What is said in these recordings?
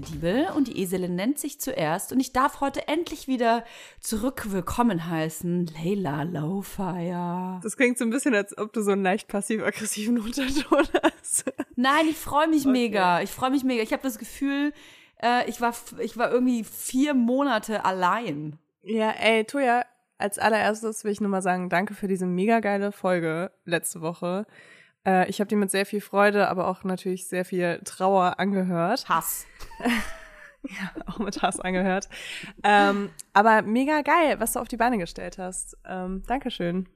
Folge von Weibers. Ich bin Toja Diebel und die Eselin nennt sich zuerst und ich darf heute endlich wieder zurück willkommen heißen, Leila Lowfire. Das klingt so ein bisschen, als ob du so einen leicht passiv-aggressiven Unterton hast. Nein, ich freue mich okay. mega. Ich freue mich mega. Ich habe das Gefühl, äh, ich, war, ich war irgendwie vier Monate allein. Ja, ey, Toja, als allererstes will ich nur mal sagen, danke für diese mega geile Folge letzte Woche. Äh, ich habe die mit sehr viel Freude, aber auch natürlich sehr viel Trauer angehört. Hass. ja, auch mit Hass angehört. Ähm, aber mega geil, was du auf die Beine gestellt hast. Ähm, Dankeschön.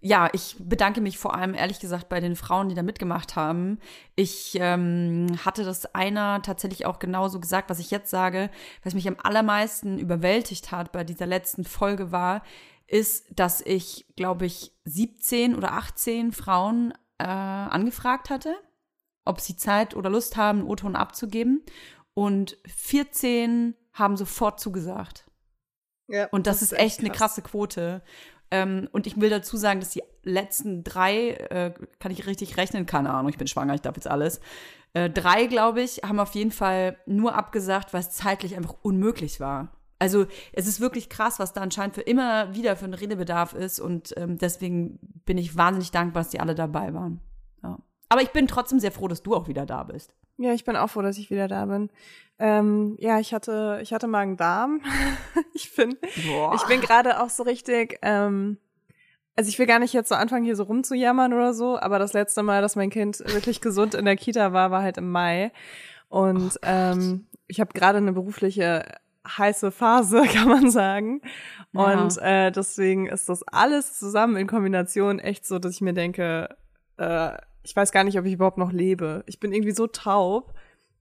Ja, ich bedanke mich vor allem ehrlich gesagt bei den Frauen, die da mitgemacht haben. Ich ähm, hatte das einer tatsächlich auch genauso gesagt, was ich jetzt sage. Was mich am allermeisten überwältigt hat bei dieser letzten Folge war, ist, dass ich, glaube ich, 17 oder 18 Frauen äh, angefragt hatte, ob sie Zeit oder Lust haben, einen O-Ton abzugeben. Und 14 haben sofort zugesagt. Ja, und das, das ist, echt krass. eine krasse Quote. Ähm, und ich will dazu sagen, dass die letzten drei, äh, kann ich richtig rechnen, keine Ahnung, ich bin schwanger, ich darf jetzt alles. Äh, drei, glaube ich, haben auf jeden Fall nur abgesagt, weil es zeitlich einfach unmöglich war. Also es ist wirklich krass, was da anscheinend für immer wieder für einen Redebedarf ist und ähm, deswegen bin ich wahnsinnig dankbar, dass die alle dabei waren. Ja. Aber ich bin trotzdem sehr froh, dass du auch wieder da bist. Ja, ich bin auch froh, dass ich wieder da bin. Ähm, ja, ich hatte, ich hatte Magen-Darm. ich bin, Boah. ich bin gerade auch so richtig. Ähm, also ich will gar nicht jetzt so anfangen, hier so rumzujammern oder so, aber das letzte Mal, dass mein Kind wirklich gesund in der Kita war, war halt im Mai. Und oh ähm, ich habe gerade eine berufliche heiße Phase, kann man sagen. Ja. Und äh, deswegen ist das alles zusammen in Kombination echt so, dass ich mir denke, äh, ich weiß gar nicht, ob ich überhaupt noch lebe. Ich bin irgendwie so taub.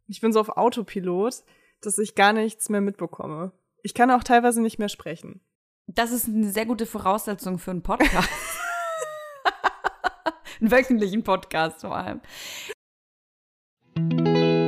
Ich bin so auf Autopilot, dass ich gar nichts mehr mitbekomme. Ich kann auch teilweise nicht mehr sprechen. Das ist eine sehr gute Voraussetzung für einen Podcast. einen wöchentlichen Podcast vor allem.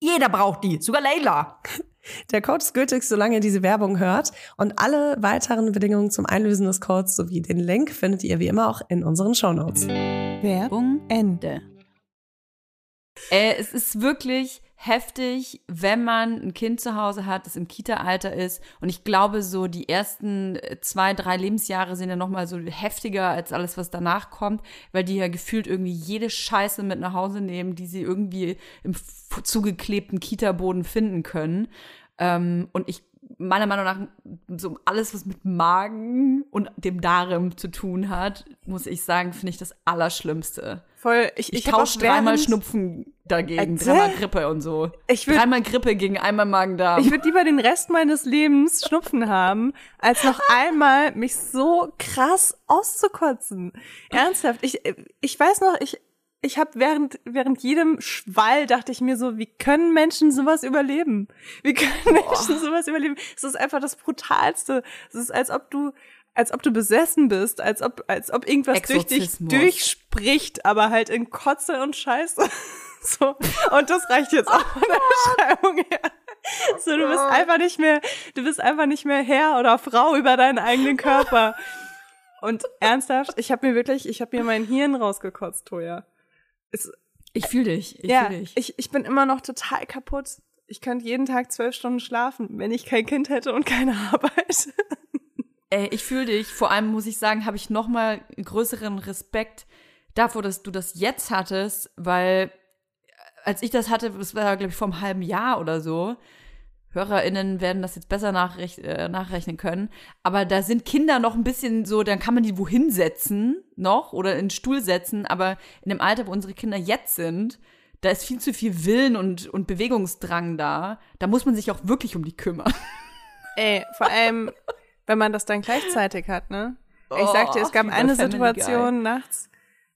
jeder braucht die, sogar Leila. Der Code ist gültig, solange ihr diese Werbung hört. Und alle weiteren Bedingungen zum Einlösen des Codes sowie den Link findet ihr wie immer auch in unseren Shownotes. Werbung Ende. Äh, es ist wirklich heftig, wenn man ein Kind zu Hause hat, das im Kita-Alter ist. Und ich glaube, so die ersten zwei, drei Lebensjahre sind ja noch mal so heftiger als alles, was danach kommt, weil die ja gefühlt irgendwie jede Scheiße mit nach Hause nehmen, die sie irgendwie im zugeklebten Kita-Boden finden können. Ähm, und ich meiner Meinung nach so alles, was mit Magen und dem Darm zu tun hat, muss ich sagen, finde ich das Allerschlimmste. Voll, ich, ich, ich tausche dreimal Schnupfen dagegen, Erzähl? dreimal Grippe und so. Ich würd, dreimal Grippe gegen einmal Magen-Darm. Ich würde lieber den Rest meines Lebens Schnupfen haben, als noch einmal mich so krass auszukotzen. Ernsthaft, ich, ich weiß noch, ich, ich habe während während jedem Schwall dachte ich mir so, wie können Menschen sowas überleben? Wie können. Menschen sowas überleben? Es ist einfach das brutalste. Es ist als ob du als ob du besessen bist, als ob als ob irgendwas durch dich durchspricht, aber halt in Kotze und Scheiße. so und das reicht jetzt auch von der Beschreibung her. So, du bist einfach nicht mehr, du bist einfach nicht mehr Herr oder Frau über deinen eigenen Körper. Und ernsthaft, ich habe mir wirklich, ich habe mir mein Hirn rausgekotzt, Toja. Es, ich fühle dich. Ich ja, fühl dich. Ich, ich bin immer noch total kaputt. Ich könnte jeden Tag zwölf Stunden schlafen, wenn ich kein Kind hätte und keine Arbeit. Ey, ich fühle dich. Vor allem muss ich sagen, habe ich noch mal größeren Respekt davor, dass du das jetzt hattest, weil als ich das hatte, das war glaube ich vor einem halben Jahr oder so, HörerInnen werden das jetzt besser nachrech äh, nachrechnen können. Aber da sind Kinder noch ein bisschen so, dann kann man die wohin setzen noch oder in den Stuhl setzen. Aber in dem Alter, wo unsere Kinder jetzt sind, da ist viel zu viel Willen und, und Bewegungsdrang da. Da muss man sich auch wirklich um die kümmern. Ey, vor allem, wenn man das dann gleichzeitig hat, ne? Ich sag dir, es gab eine Situation nachts,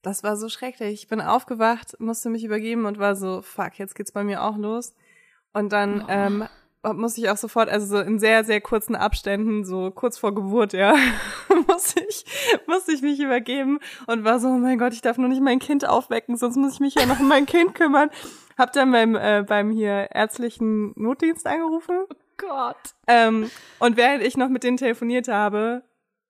das war so schrecklich. Ich bin aufgewacht, musste mich übergeben und war so, fuck, jetzt geht's bei mir auch los. Und dann oh. ähm, muss ich auch sofort, also so in sehr, sehr kurzen Abständen, so kurz vor Geburt, ja, muss ich, muss ich mich übergeben und war so, oh mein Gott, ich darf nur nicht mein Kind aufwecken, sonst muss ich mich ja noch um mein Kind kümmern. Hab dann beim, äh, beim hier ärztlichen Notdienst angerufen. Oh Gott. Ähm, und während ich noch mit denen telefoniert habe,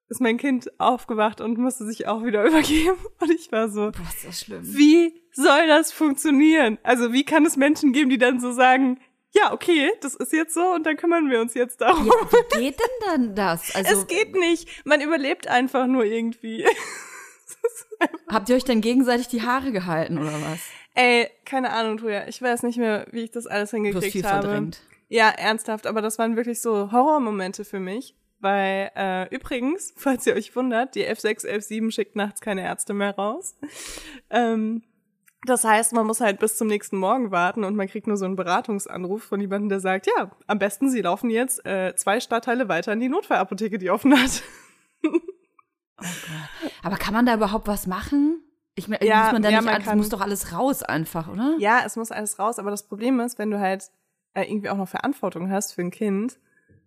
ist mein Kind aufgewacht und musste sich auch wieder übergeben. Und ich war so, Boah, ist das schlimm. wie soll das funktionieren? Also wie kann es Menschen geben, die dann so sagen, ja, okay, das ist jetzt so und dann kümmern wir uns jetzt darum. Ja, wie geht denn dann das? Also, es geht nicht. Man überlebt einfach nur irgendwie. Habt ihr euch dann gegenseitig die Haare gehalten oder was? Ey, keine Ahnung, Tuja. Ich weiß nicht mehr, wie ich das alles hingekriegt hast viel habe. Verdrängt. Ja, ernsthaft, aber das waren wirklich so Horrormomente für mich. Weil äh, übrigens, falls ihr euch wundert, die F6, schickt nachts keine Ärzte mehr raus. Ähm, das heißt, man muss halt bis zum nächsten Morgen warten und man kriegt nur so einen Beratungsanruf von jemandem, der sagt, ja, am besten Sie laufen jetzt äh, zwei Stadtteile weiter in die Notfallapotheke, die offen hat. oh Gott. Aber kann man da überhaupt was machen? Ich meine, ja, muss man da ja, nicht, man kann, muss doch alles raus einfach, oder? Ja, es muss alles raus, aber das Problem ist, wenn du halt äh, irgendwie auch noch Verantwortung hast für ein Kind,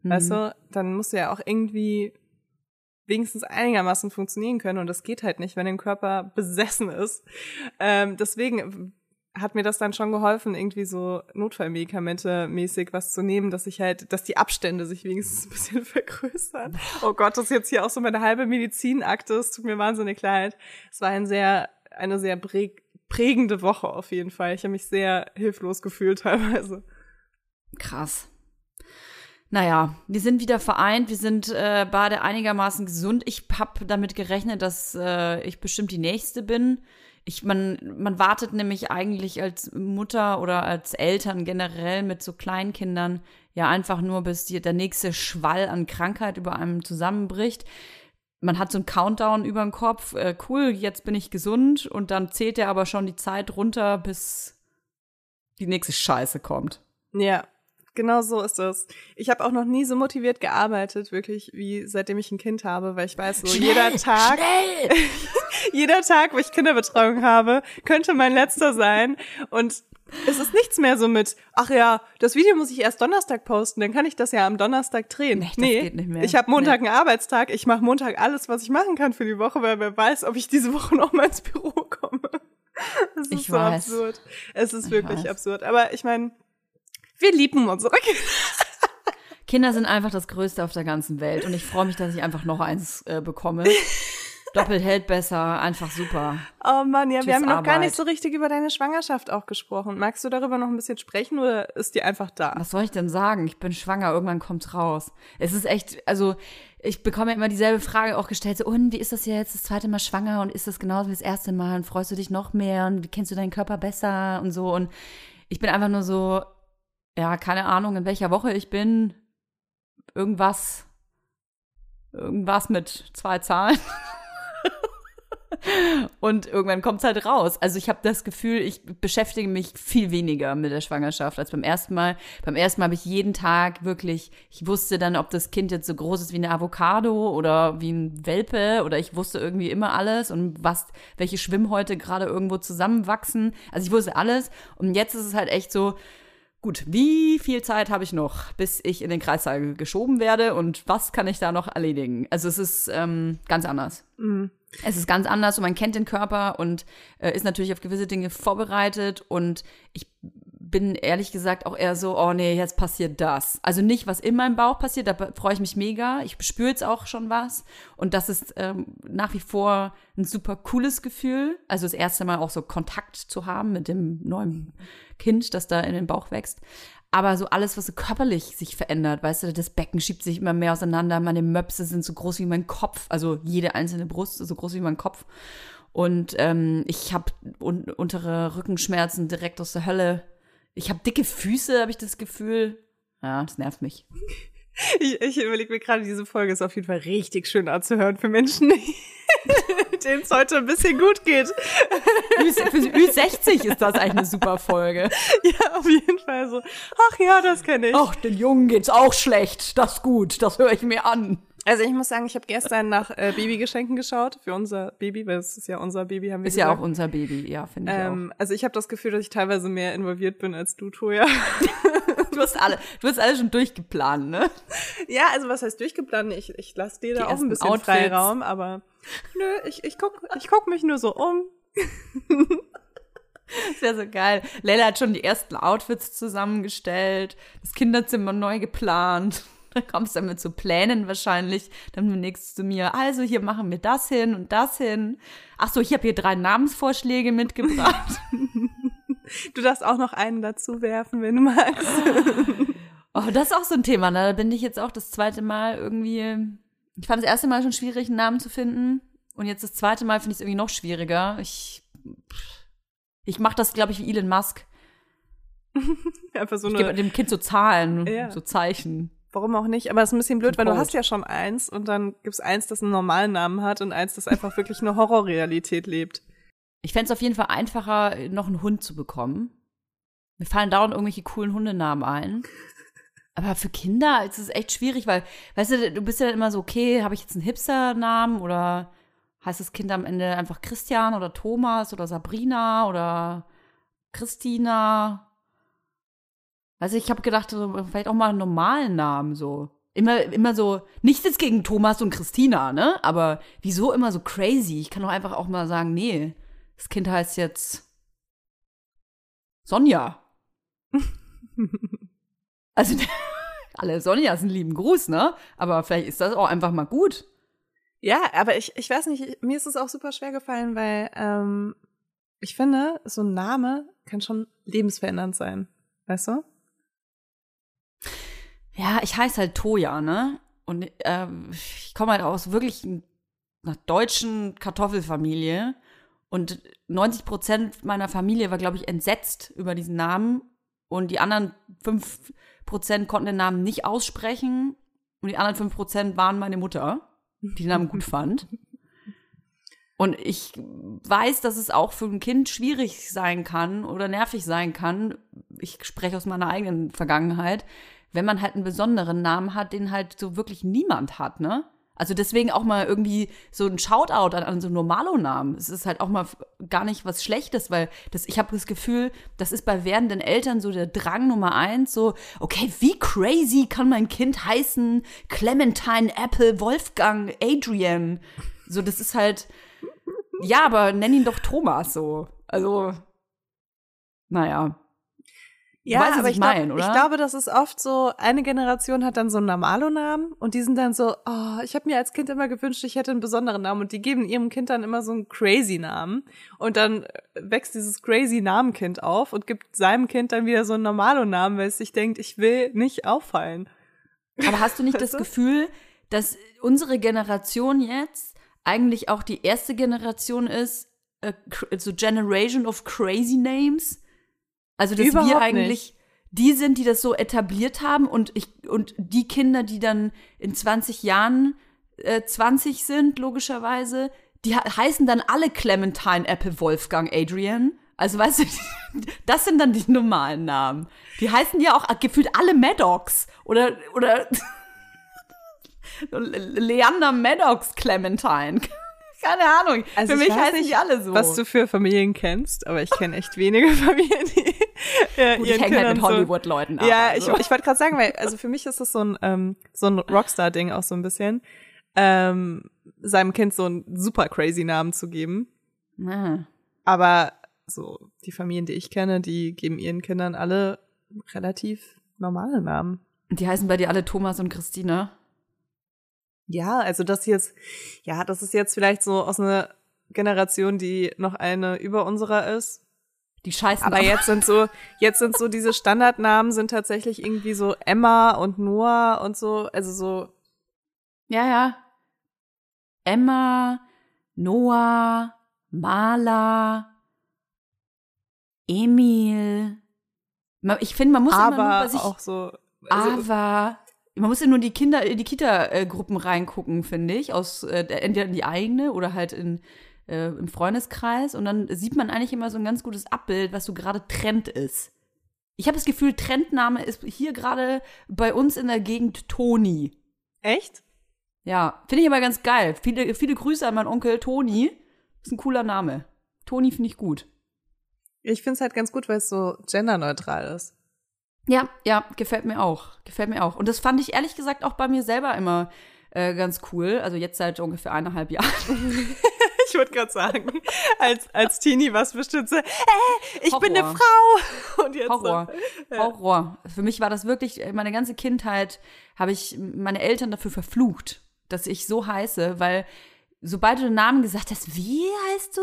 mhm. weißt du, dann musst du ja auch irgendwie wenigstens einigermaßen funktionieren können. Und das geht halt nicht, wenn dein Körper besessen ist. Ähm, deswegen hat mir das dann schon geholfen, irgendwie so Notfallmedikamente mäßig was zu nehmen, dass ich halt, dass die Abstände sich wenigstens ein bisschen vergrößern. Oh Gott, das ist jetzt hier auch so meine halbe Medizinakte. Es tut mir wahnsinnig leid. Es war ein sehr, eine sehr prägende Woche auf jeden Fall. Ich habe mich sehr hilflos gefühlt teilweise. Krass. Naja, wir sind wieder vereint, wir sind äh, beide einigermaßen gesund. Ich habe damit gerechnet, dass äh, ich bestimmt die Nächste bin. Ich, man, man wartet nämlich eigentlich als Mutter oder als Eltern generell mit so Kleinkindern ja einfach nur, bis die, der nächste Schwall an Krankheit über einem zusammenbricht. Man hat so einen Countdown über den Kopf, äh, cool, jetzt bin ich gesund und dann zählt er aber schon die Zeit runter, bis die nächste Scheiße kommt. Ja, Genau so ist es. Ich habe auch noch nie so motiviert gearbeitet, wirklich, wie seitdem ich ein Kind habe, weil ich weiß, so schnell, jeder Tag, jeder Tag, wo ich Kinderbetreuung habe, könnte mein letzter sein. Und es ist nichts mehr so mit, ach ja, das Video muss ich erst Donnerstag posten, dann kann ich das ja am Donnerstag drehen. Nee, nee geht nicht mehr. ich habe Montag nee. einen Arbeitstag, ich mache Montag alles, was ich machen kann für die Woche, weil wer weiß, ob ich diese Woche noch mal ins Büro komme. Es ist ich so weiß. absurd. Es ist ich wirklich weiß. absurd. Aber ich meine, wir lieben unsere Kinder. Kinder sind einfach das Größte auf der ganzen Welt und ich freue mich, dass ich einfach noch eins äh, bekomme. Doppelt hält besser, einfach super. Oh Mann, ja, Tschüss, wir haben noch Arbeit. gar nicht so richtig über deine Schwangerschaft auch gesprochen. Magst du darüber noch ein bisschen sprechen oder ist die einfach da? Was soll ich denn sagen? Ich bin schwanger, irgendwann kommt's raus. Es ist echt, also ich bekomme immer dieselbe Frage auch gestellt, so, und wie ist das jetzt das zweite Mal schwanger und ist das genauso wie das erste Mal und freust du dich noch mehr und wie kennst du deinen Körper besser und so und ich bin einfach nur so, ja, keine Ahnung, in welcher Woche ich bin, irgendwas, irgendwas mit zwei Zahlen. Und irgendwann kommt es halt raus. Also ich habe das Gefühl, ich beschäftige mich viel weniger mit der Schwangerschaft als beim ersten Mal. Beim ersten Mal habe ich jeden Tag wirklich, ich wusste dann, ob das Kind jetzt so groß ist wie eine Avocado oder wie ein Welpe oder ich wusste irgendwie immer alles und was, welche Schwimmhäute gerade irgendwo zusammenwachsen. Also ich wusste alles. Und jetzt ist es halt echt so, Gut, wie viel Zeit habe ich noch, bis ich in den Kreissaal geschoben werde und was kann ich da noch erledigen? Also es ist ähm, ganz anders. Mhm. Es ist ganz anders und man kennt den Körper und äh, ist natürlich auf gewisse Dinge vorbereitet und ich bin ehrlich gesagt auch eher so, oh nee, jetzt passiert das. Also nicht, was in meinem Bauch passiert, da freue ich mich mega. Ich spüre jetzt auch schon was. Und das ist ähm, nach wie vor ein super cooles Gefühl. Also das erste Mal auch so Kontakt zu haben mit dem neuen Kind, das da in den Bauch wächst. Aber so alles, was so körperlich sich verändert, weißt du, das Becken schiebt sich immer mehr auseinander, meine Möpse sind so groß wie mein Kopf, also jede einzelne Brust ist so groß wie mein Kopf. Und ähm, ich habe un untere Rückenschmerzen direkt aus der Hölle ich habe dicke Füße, habe ich das Gefühl. Ja, das nervt mich. Ich, ich überlege mir gerade, diese Folge ist auf jeden Fall richtig schön anzuhören für Menschen, denen es heute ein bisschen gut geht. Für Ü60 ist das eigentlich eine super Folge. Ja, auf jeden Fall so. Ach ja, das kenne ich. Ach, den Jungen geht's auch schlecht. Das ist gut, das höre ich mir an. Also ich muss sagen, ich habe gestern nach äh, Babygeschenken geschaut für unser Baby, weil es ist ja unser Baby, haben wir Ist gesagt. ja auch unser Baby, ja, finde ich ähm, auch. Also ich habe das Gefühl, dass ich teilweise mehr involviert bin als du, Toja. du hast alle, du hast alle schon durchgeplant, ne? Ja, also was heißt durchgeplant? Ich, ich lasse dir da auch ein bisschen Outfits. Freiraum, aber nö, ich, ich guck, ich guck mich nur so um. Das wäre so geil. Leila hat schon die ersten Outfits zusammengestellt, das Kinderzimmer neu geplant. Dann kommst du damit zu Plänen wahrscheinlich. Dann nächstes zu mir, also hier machen wir das hin und das hin. Ach so, ich habe hier drei Namensvorschläge mitgebracht. du darfst auch noch einen dazu werfen, wenn du magst. oh, das ist auch so ein Thema. Ne? Da bin ich jetzt auch das zweite Mal irgendwie. Ich fand das erste Mal schon schwierig, einen Namen zu finden. Und jetzt das zweite Mal finde ich es irgendwie noch schwieriger. Ich, ich mache das, glaube ich, wie Elon Musk. Einfach so ich gebe dem Kind so Zahlen, ja. so Zeichen. Warum auch nicht? Aber es ist ein bisschen blöd, weil du hast ja schon eins und dann gibt's eins, das einen normalen Namen hat und eins, das einfach wirklich eine Horrorrealität lebt. Ich fände es auf jeden Fall einfacher, noch einen Hund zu bekommen. Mir fallen dauernd irgendwelche coolen Hundenamen ein. Aber für Kinder ist es echt schwierig, weil, weißt du, du bist ja dann immer so, okay, habe ich jetzt einen Hipster-Namen oder heißt das Kind am Ende einfach Christian oder Thomas oder Sabrina oder Christina? Also ich habe gedacht, vielleicht auch mal einen normalen Namen so. Immer, immer so, nichts jetzt gegen Thomas und Christina, ne? Aber wieso immer so crazy? Ich kann doch einfach auch mal sagen, nee, das Kind heißt jetzt Sonja. also, alle Sonjas einen lieben Gruß, ne? Aber vielleicht ist das auch einfach mal gut. Ja, aber ich, ich weiß nicht, mir ist es auch super schwer gefallen, weil ähm, ich finde, so ein Name kann schon lebensverändernd sein. Weißt du? Ja, ich heiße halt Toja, ne? Und äh, ich komme halt aus wirklich einer deutschen Kartoffelfamilie. Und 90 Prozent meiner Familie war, glaube ich, entsetzt über diesen Namen. Und die anderen 5 Prozent konnten den Namen nicht aussprechen. Und die anderen 5 Prozent waren meine Mutter, die den Namen gut fand. Und ich weiß, dass es auch für ein Kind schwierig sein kann oder nervig sein kann. Ich spreche aus meiner eigenen Vergangenheit, wenn man halt einen besonderen Namen hat, den halt so wirklich niemand hat, ne? Also deswegen auch mal irgendwie so ein Shoutout an, an so Normalo-Namen. Es ist halt auch mal gar nicht was Schlechtes, weil das, ich habe das Gefühl, das ist bei werdenden Eltern so der Drang Nummer eins, so, okay, wie crazy kann mein Kind heißen? Clementine, Apple, Wolfgang, Adrian. So, das ist halt, ja, aber nenn ihn doch Thomas so. Also, naja. Ja, weißt, aber ich, mein, glaub, ich glaube, das ist oft so, eine Generation hat dann so einen Normalo-Namen und die sind dann so, oh, ich habe mir als Kind immer gewünscht, ich hätte einen besonderen Namen und die geben ihrem Kind dann immer so einen Crazy-Namen und dann wächst dieses Crazy-Namenkind auf und gibt seinem Kind dann wieder so einen Normalo-Namen, weil es sich denkt, ich will nicht auffallen. Aber hast du nicht das Gefühl, dass unsere Generation jetzt eigentlich auch die erste Generation ist, äh, so Generation of Crazy Names? Also, dass Überhaupt wir eigentlich nicht. die sind, die das so etabliert haben und ich, und die Kinder, die dann in 20 Jahren äh, 20 sind, logischerweise, die heißen dann alle Clementine, Apple, Wolfgang, Adrian. Also, weißt du, das sind dann die normalen Namen. Die heißen ja auch gefühlt alle Maddox oder, oder Leander Maddox Clementine. Keine Ahnung. Also für mich heißen nicht alle so. Was du für Familien kennst, aber ich kenne echt wenige Familien, die ja, Gut, ich hänge halt mit Hollywood-Leuten ab. Ja, also. ich, ich wollte gerade sagen, weil also für mich ist das so ein ähm, so ein Rockstar-Ding auch so ein bisschen, ähm, seinem Kind so einen super crazy Namen zu geben. Ah. Aber so die Familien, die ich kenne, die geben ihren Kindern alle relativ normale Namen. Die heißen bei dir alle Thomas und Christina? Ja, also das jetzt, ja, das ist jetzt vielleicht so aus einer Generation, die noch eine über unserer ist. Die scheißen. Aber jetzt sind so, jetzt sind so diese Standardnamen sind tatsächlich irgendwie so Emma und Noah und so, also so. Ja, ja. Emma, Noah, Maler, Emil. Ich finde, man muss aber immer nur bei sich auch so. Also, aber man muss ja nur in die Kinder, in die Kita-Gruppen reingucken, finde ich, aus äh, entweder in die eigene oder halt in äh, im Freundeskreis und dann sieht man eigentlich immer so ein ganz gutes Abbild, was so gerade Trend ist. Ich habe das Gefühl, Trendname ist hier gerade bei uns in der Gegend Toni. Echt? Ja, finde ich aber ganz geil. Viele, viele Grüße an meinen Onkel Toni. Ist ein cooler Name. Toni finde ich gut. Ich finde es halt ganz gut, weil es so genderneutral ist. Ja, ja, gefällt mir auch. Gefällt mir auch. Und das fand ich ehrlich gesagt auch bei mir selber immer äh, ganz cool. Also jetzt seit ungefähr eineinhalb Jahren. ich würde gerade sagen, als, als Teenie war es bestimmt so, äh, ich Horror. bin eine Frau. Und jetzt Horror. So, äh. Horror. Für mich war das wirklich, meine ganze Kindheit habe ich meine Eltern dafür verflucht, dass ich so heiße, weil sobald du den Namen gesagt hast, wie heißt du?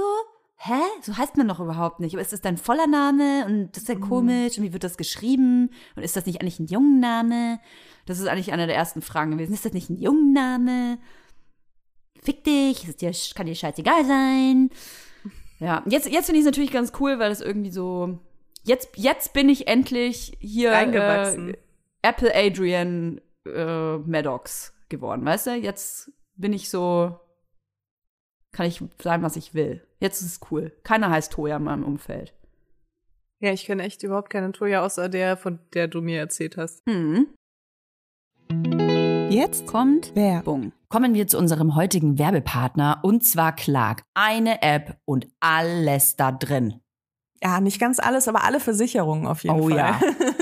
Hä, so heißt man doch überhaupt nicht. Aber ist das dein voller Name? Und das ist ja mhm. komisch. Und wie wird das geschrieben? Und ist das nicht eigentlich ein Jungenname? Das ist eigentlich eine der ersten Fragen gewesen. Ist das nicht ein Jungenname? Fick dich, ist dir, kann dir scheißegal sein. Ja, jetzt, jetzt finde ich es natürlich ganz cool, weil es irgendwie so. Jetzt, jetzt bin ich endlich hier äh, Apple Adrian äh, Maddox geworden, weißt du? Jetzt bin ich so kann ich sein, was ich will. Jetzt ist es cool. Keiner heißt Toya in meinem Umfeld. Ja, ich kenne echt überhaupt keine Toya, außer der, von der du mir erzählt hast. Hm. Jetzt kommt Werbung. Kommen wir zu unserem heutigen Werbepartner und zwar Clark. Eine App und alles da drin. Ja, nicht ganz alles, aber alle Versicherungen auf jeden oh, Fall. Oh ja.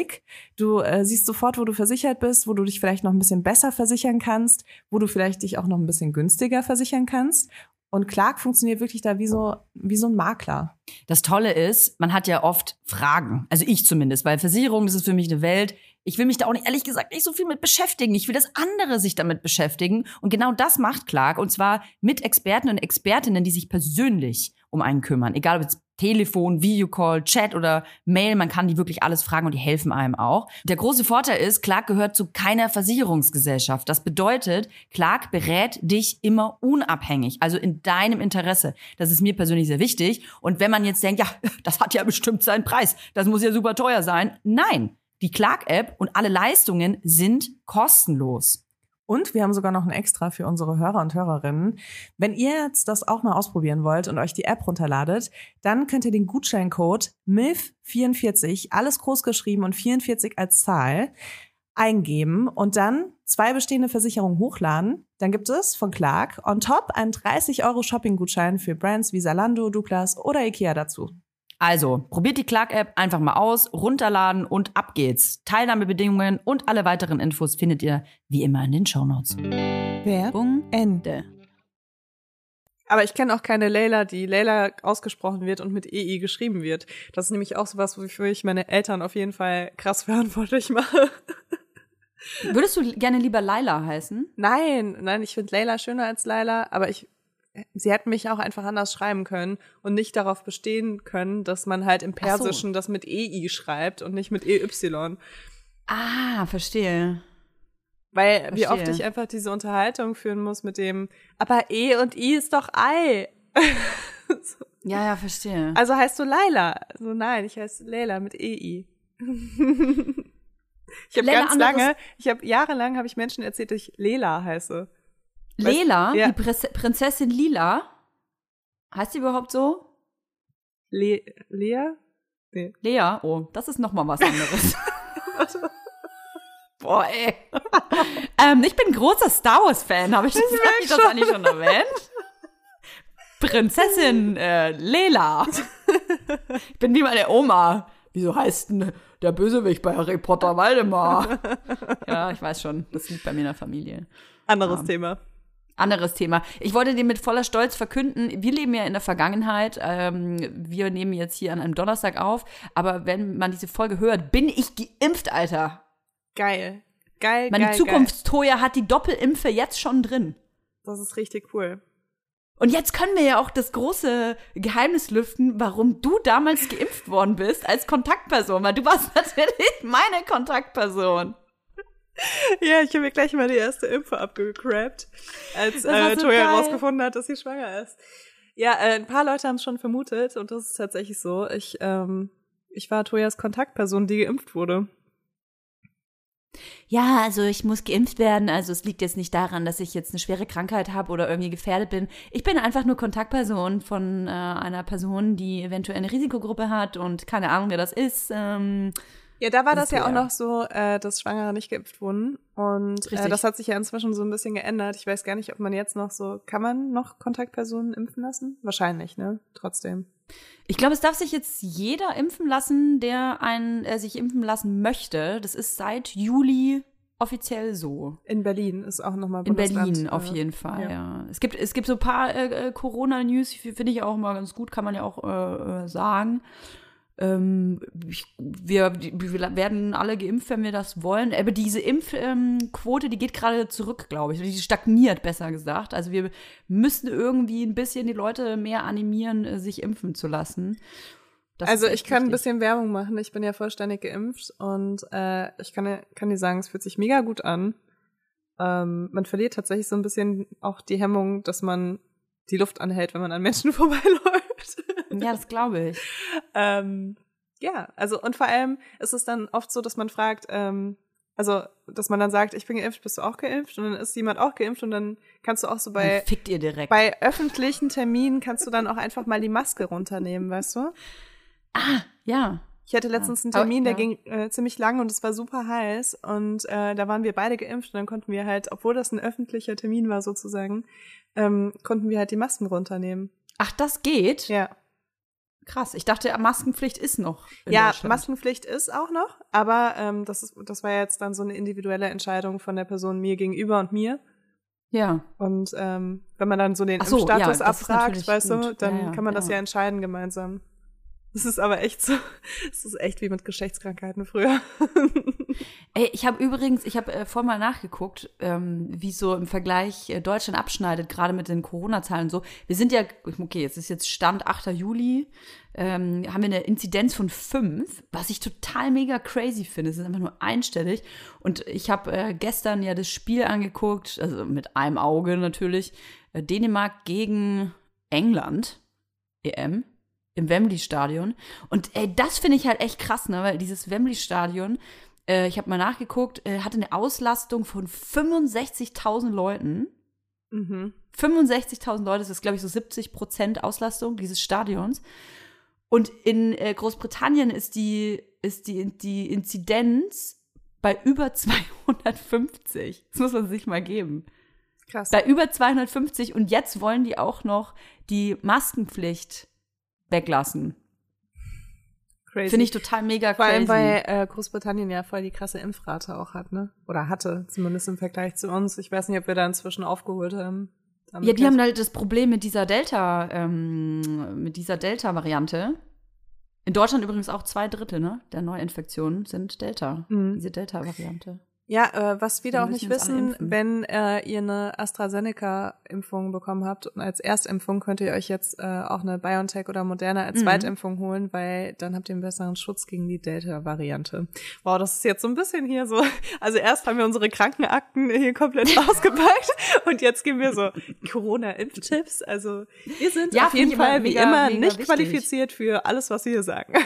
Du äh, siehst sofort, wo du versichert bist, wo du dich vielleicht noch ein bisschen besser versichern kannst wo du vielleicht dich auch noch ein bisschen günstiger versichern kannst. Und Clark funktioniert wirklich da wie so, wie so ein Makler. Das Tolle ist, man hat ja oft Fragen. Also ich zumindest, weil Versicherung, das ist für mich eine Welt. Ich will mich da auch nicht, ehrlich gesagt, nicht so viel mit beschäftigen. Ich will, dass andere sich damit beschäftigen. Und genau das macht Clark. Und zwar mit Experten und Expertinnen, die sich persönlich um einen kümmern. Egal ob es Telefon, Videocall, Chat oder Mail. Man kann die wirklich alles fragen und die helfen einem auch. Der große Vorteil ist, Clark gehört zu keiner Versicherungsgesellschaft. Das bedeutet, Clark berät dich immer unabhängig, also in deinem Interesse. Das ist mir persönlich sehr wichtig. Und wenn man jetzt denkt, ja, das hat ja bestimmt seinen Preis, das muss ja super teuer sein. Nein, die Clark-App und alle Leistungen sind kostenlos. Und wir haben sogar noch ein Extra für unsere Hörer und Hörerinnen. Wenn ihr jetzt das auch mal ausprobieren wollt und euch die App runterladet, dann könnt ihr den Gutscheincode MILF44, alles groß geschrieben und 44 als Zahl, eingeben und dann zwei bestehende Versicherungen hochladen. Dann gibt es von Clark on top einen 30 Euro Shopping-Gutschein für Brands wie Zalando, Douglas oder Ikea dazu. Also, probiert die Clark-App einfach mal aus, runterladen und ab geht's. Teilnahmebedingungen und alle weiteren Infos findet ihr wie immer in den Shownotes. Werbung Ende. Aber ich kenne auch keine Leila, die Leila ausgesprochen wird und mit EI geschrieben wird. Das ist nämlich auch sowas, wofür ich meine Eltern auf jeden Fall krass verantwortlich mache. Würdest du gerne lieber Laila heißen? Nein, nein, ich finde Leila schöner als Laila, aber ich sie hätten mich auch einfach anders schreiben können und nicht darauf bestehen können, dass man halt im Persischen so. das mit EI schreibt und nicht mit EY. Ah, verstehe. Weil verstehe. wie oft ich einfach diese Unterhaltung führen muss mit dem, aber E und I ist doch Ei. so. Ja, ja, verstehe. Also heißt du Laila? So nein, ich heiße Leila mit EI. ich habe ganz lange, ich habe jahrelang habe ich Menschen erzählt, dass ich Lela heiße. Lela, ja. die Prinzessin Lila. Heißt sie überhaupt so? Le Lea? Nee. Lea? Oh, das ist noch mal was anderes. Boah, ey. ähm, ich bin großer Star Wars-Fan. Habe ich, das, hab ich das eigentlich schon erwähnt? Prinzessin äh, Lela. Ich bin wie meine Oma. Wieso heißt denn der Bösewicht bei Harry Potter Waldemar? ja, ich weiß schon. Das liegt bei mir in der Familie. Anderes ja. Thema anderes Thema. Ich wollte dir mit voller Stolz verkünden, wir leben ja in der Vergangenheit. Ähm, wir nehmen jetzt hier an einem Donnerstag auf. Aber wenn man diese Folge hört, bin ich geimpft, Alter. Geil. Geil, Meine geil, Zukunftstoja hat die Doppelimpfe jetzt schon drin. Das ist richtig cool. Und jetzt können wir ja auch das große Geheimnis lüften, warum du damals geimpft worden bist als Kontaktperson, weil du warst natürlich meine Kontaktperson. Ja, ich habe mir gleich mal die erste Info abgecrappt, als äh, so Toya herausgefunden hat, dass sie schwanger ist. Ja, äh, ein paar Leute haben es schon vermutet und das ist tatsächlich so. Ich, ähm, ich war Toyas Kontaktperson, die geimpft wurde. Ja, also ich muss geimpft werden. Also es liegt jetzt nicht daran, dass ich jetzt eine schwere Krankheit habe oder irgendwie gefährdet bin. Ich bin einfach nur Kontaktperson von äh, einer Person, die eventuell eine Risikogruppe hat und keine Ahnung, wer das ist. Ähm, ja, da war das ja auch noch so, äh, dass Schwangere nicht geimpft wurden. Und äh, das hat sich ja inzwischen so ein bisschen geändert. Ich weiß gar nicht, ob man jetzt noch so, kann man noch Kontaktpersonen impfen lassen? Wahrscheinlich, ne? Trotzdem. Ich glaube, es darf sich jetzt jeder impfen lassen, der einen, äh, sich impfen lassen möchte. Das ist seit Juli offiziell so. In Berlin ist auch nochmal In Berlin auf äh, jeden Fall, ja. ja. Es gibt es gibt so ein paar äh, äh Corona-News, finde ich auch mal ganz gut, kann man ja auch äh, äh sagen. Ähm, ich, wir, wir, werden alle geimpft, wenn wir das wollen. Aber diese Impfquote, ähm, die geht gerade zurück, glaube ich. Die stagniert, besser gesagt. Also wir müssen irgendwie ein bisschen die Leute mehr animieren, äh, sich impfen zu lassen. Das also ich kann ein bisschen Werbung machen. Ich bin ja vollständig geimpft und äh, ich kann, kann dir sagen, es fühlt sich mega gut an. Ähm, man verliert tatsächlich so ein bisschen auch die Hemmung, dass man die Luft anhält, wenn man an Menschen vorbeiläuft. Ja, das glaube ich. ähm, ja, also und vor allem ist es dann oft so, dass man fragt, ähm, also dass man dann sagt, ich bin geimpft, bist du auch geimpft? Und dann ist jemand auch geimpft und dann kannst du auch so bei fickt ihr direkt. bei öffentlichen Terminen kannst du dann auch einfach mal die Maske runternehmen, weißt du? Ah, ja. Ich hatte letztens einen Termin, der ging äh, ziemlich lang und es war super heiß und äh, da waren wir beide geimpft und dann konnten wir halt, obwohl das ein öffentlicher Termin war sozusagen, ähm, konnten wir halt die Masken runternehmen. Ach, das geht? Ja. Krass, ich dachte, Maskenpflicht ist noch. ja, Maskenpflicht ist auch noch, aber ähm, das, ist, das war jetzt dann so eine individuelle Entscheidung von der Person mir gegenüber und mir. Ja. Und ähm, wenn man dann so den so, Status ja, abfragt, weißt gut. du, dann ja, ja, kann man das ja entscheiden gemeinsam. Das ist aber echt so, das ist echt wie mit Geschlechtskrankheiten früher. Ey, ich habe übrigens, ich habe äh, vorhin mal nachgeguckt, ähm, wie so im Vergleich äh, Deutschland abschneidet, gerade mit den Corona-Zahlen und so. Wir sind ja, okay, es ist jetzt Stand 8. Juli, ähm, haben wir eine Inzidenz von 5, was ich total mega crazy finde. Es ist einfach nur einstellig. Und ich habe äh, gestern ja das Spiel angeguckt, also mit einem Auge natürlich, äh, Dänemark gegen England, EM im Wembley-Stadion. Und ey, das finde ich halt echt krass, ne? Weil dieses Wembley-Stadion, äh, ich habe mal nachgeguckt, äh, hatte eine Auslastung von 65.000 Leuten. Mhm. 65.000 Leute, das ist, glaube ich, so 70 Prozent Auslastung dieses Stadions. Und in äh, Großbritannien ist die, ist die, die Inzidenz bei über 250. Das muss man sich mal geben. Krass. Bei über 250 und jetzt wollen die auch noch die Maskenpflicht weglassen. Finde ich total mega Vor crazy. Vor allem, weil äh, Großbritannien ja voll die krasse Impfrate auch hat, ne? Oder hatte, zumindest im Vergleich zu uns. Ich weiß nicht, ob wir da inzwischen aufgeholt haben. Ja, die haben halt das Problem mit dieser Delta, ähm, mit dieser Delta-Variante. In Deutschland übrigens auch zwei Drittel, ne, der Neuinfektionen sind Delta, mhm. diese Delta-Variante. Ja, äh, was viele auch nicht wissen, wenn äh, ihr eine AstraZeneca-Impfung bekommen habt und als Erstimpfung könnt ihr euch jetzt äh, auch eine BioNTech oder Moderna als mhm. Zweitimpfung holen, weil dann habt ihr einen besseren Schutz gegen die Delta-Variante. Wow, das ist jetzt so ein bisschen hier so. Also erst haben wir unsere Krankenakten hier komplett ausgepackt und jetzt geben wir so Corona-Impftipps. Also wir sind ja, auf jeden Fall wie immer nicht wichtig. qualifiziert für alles, was wir hier sagen.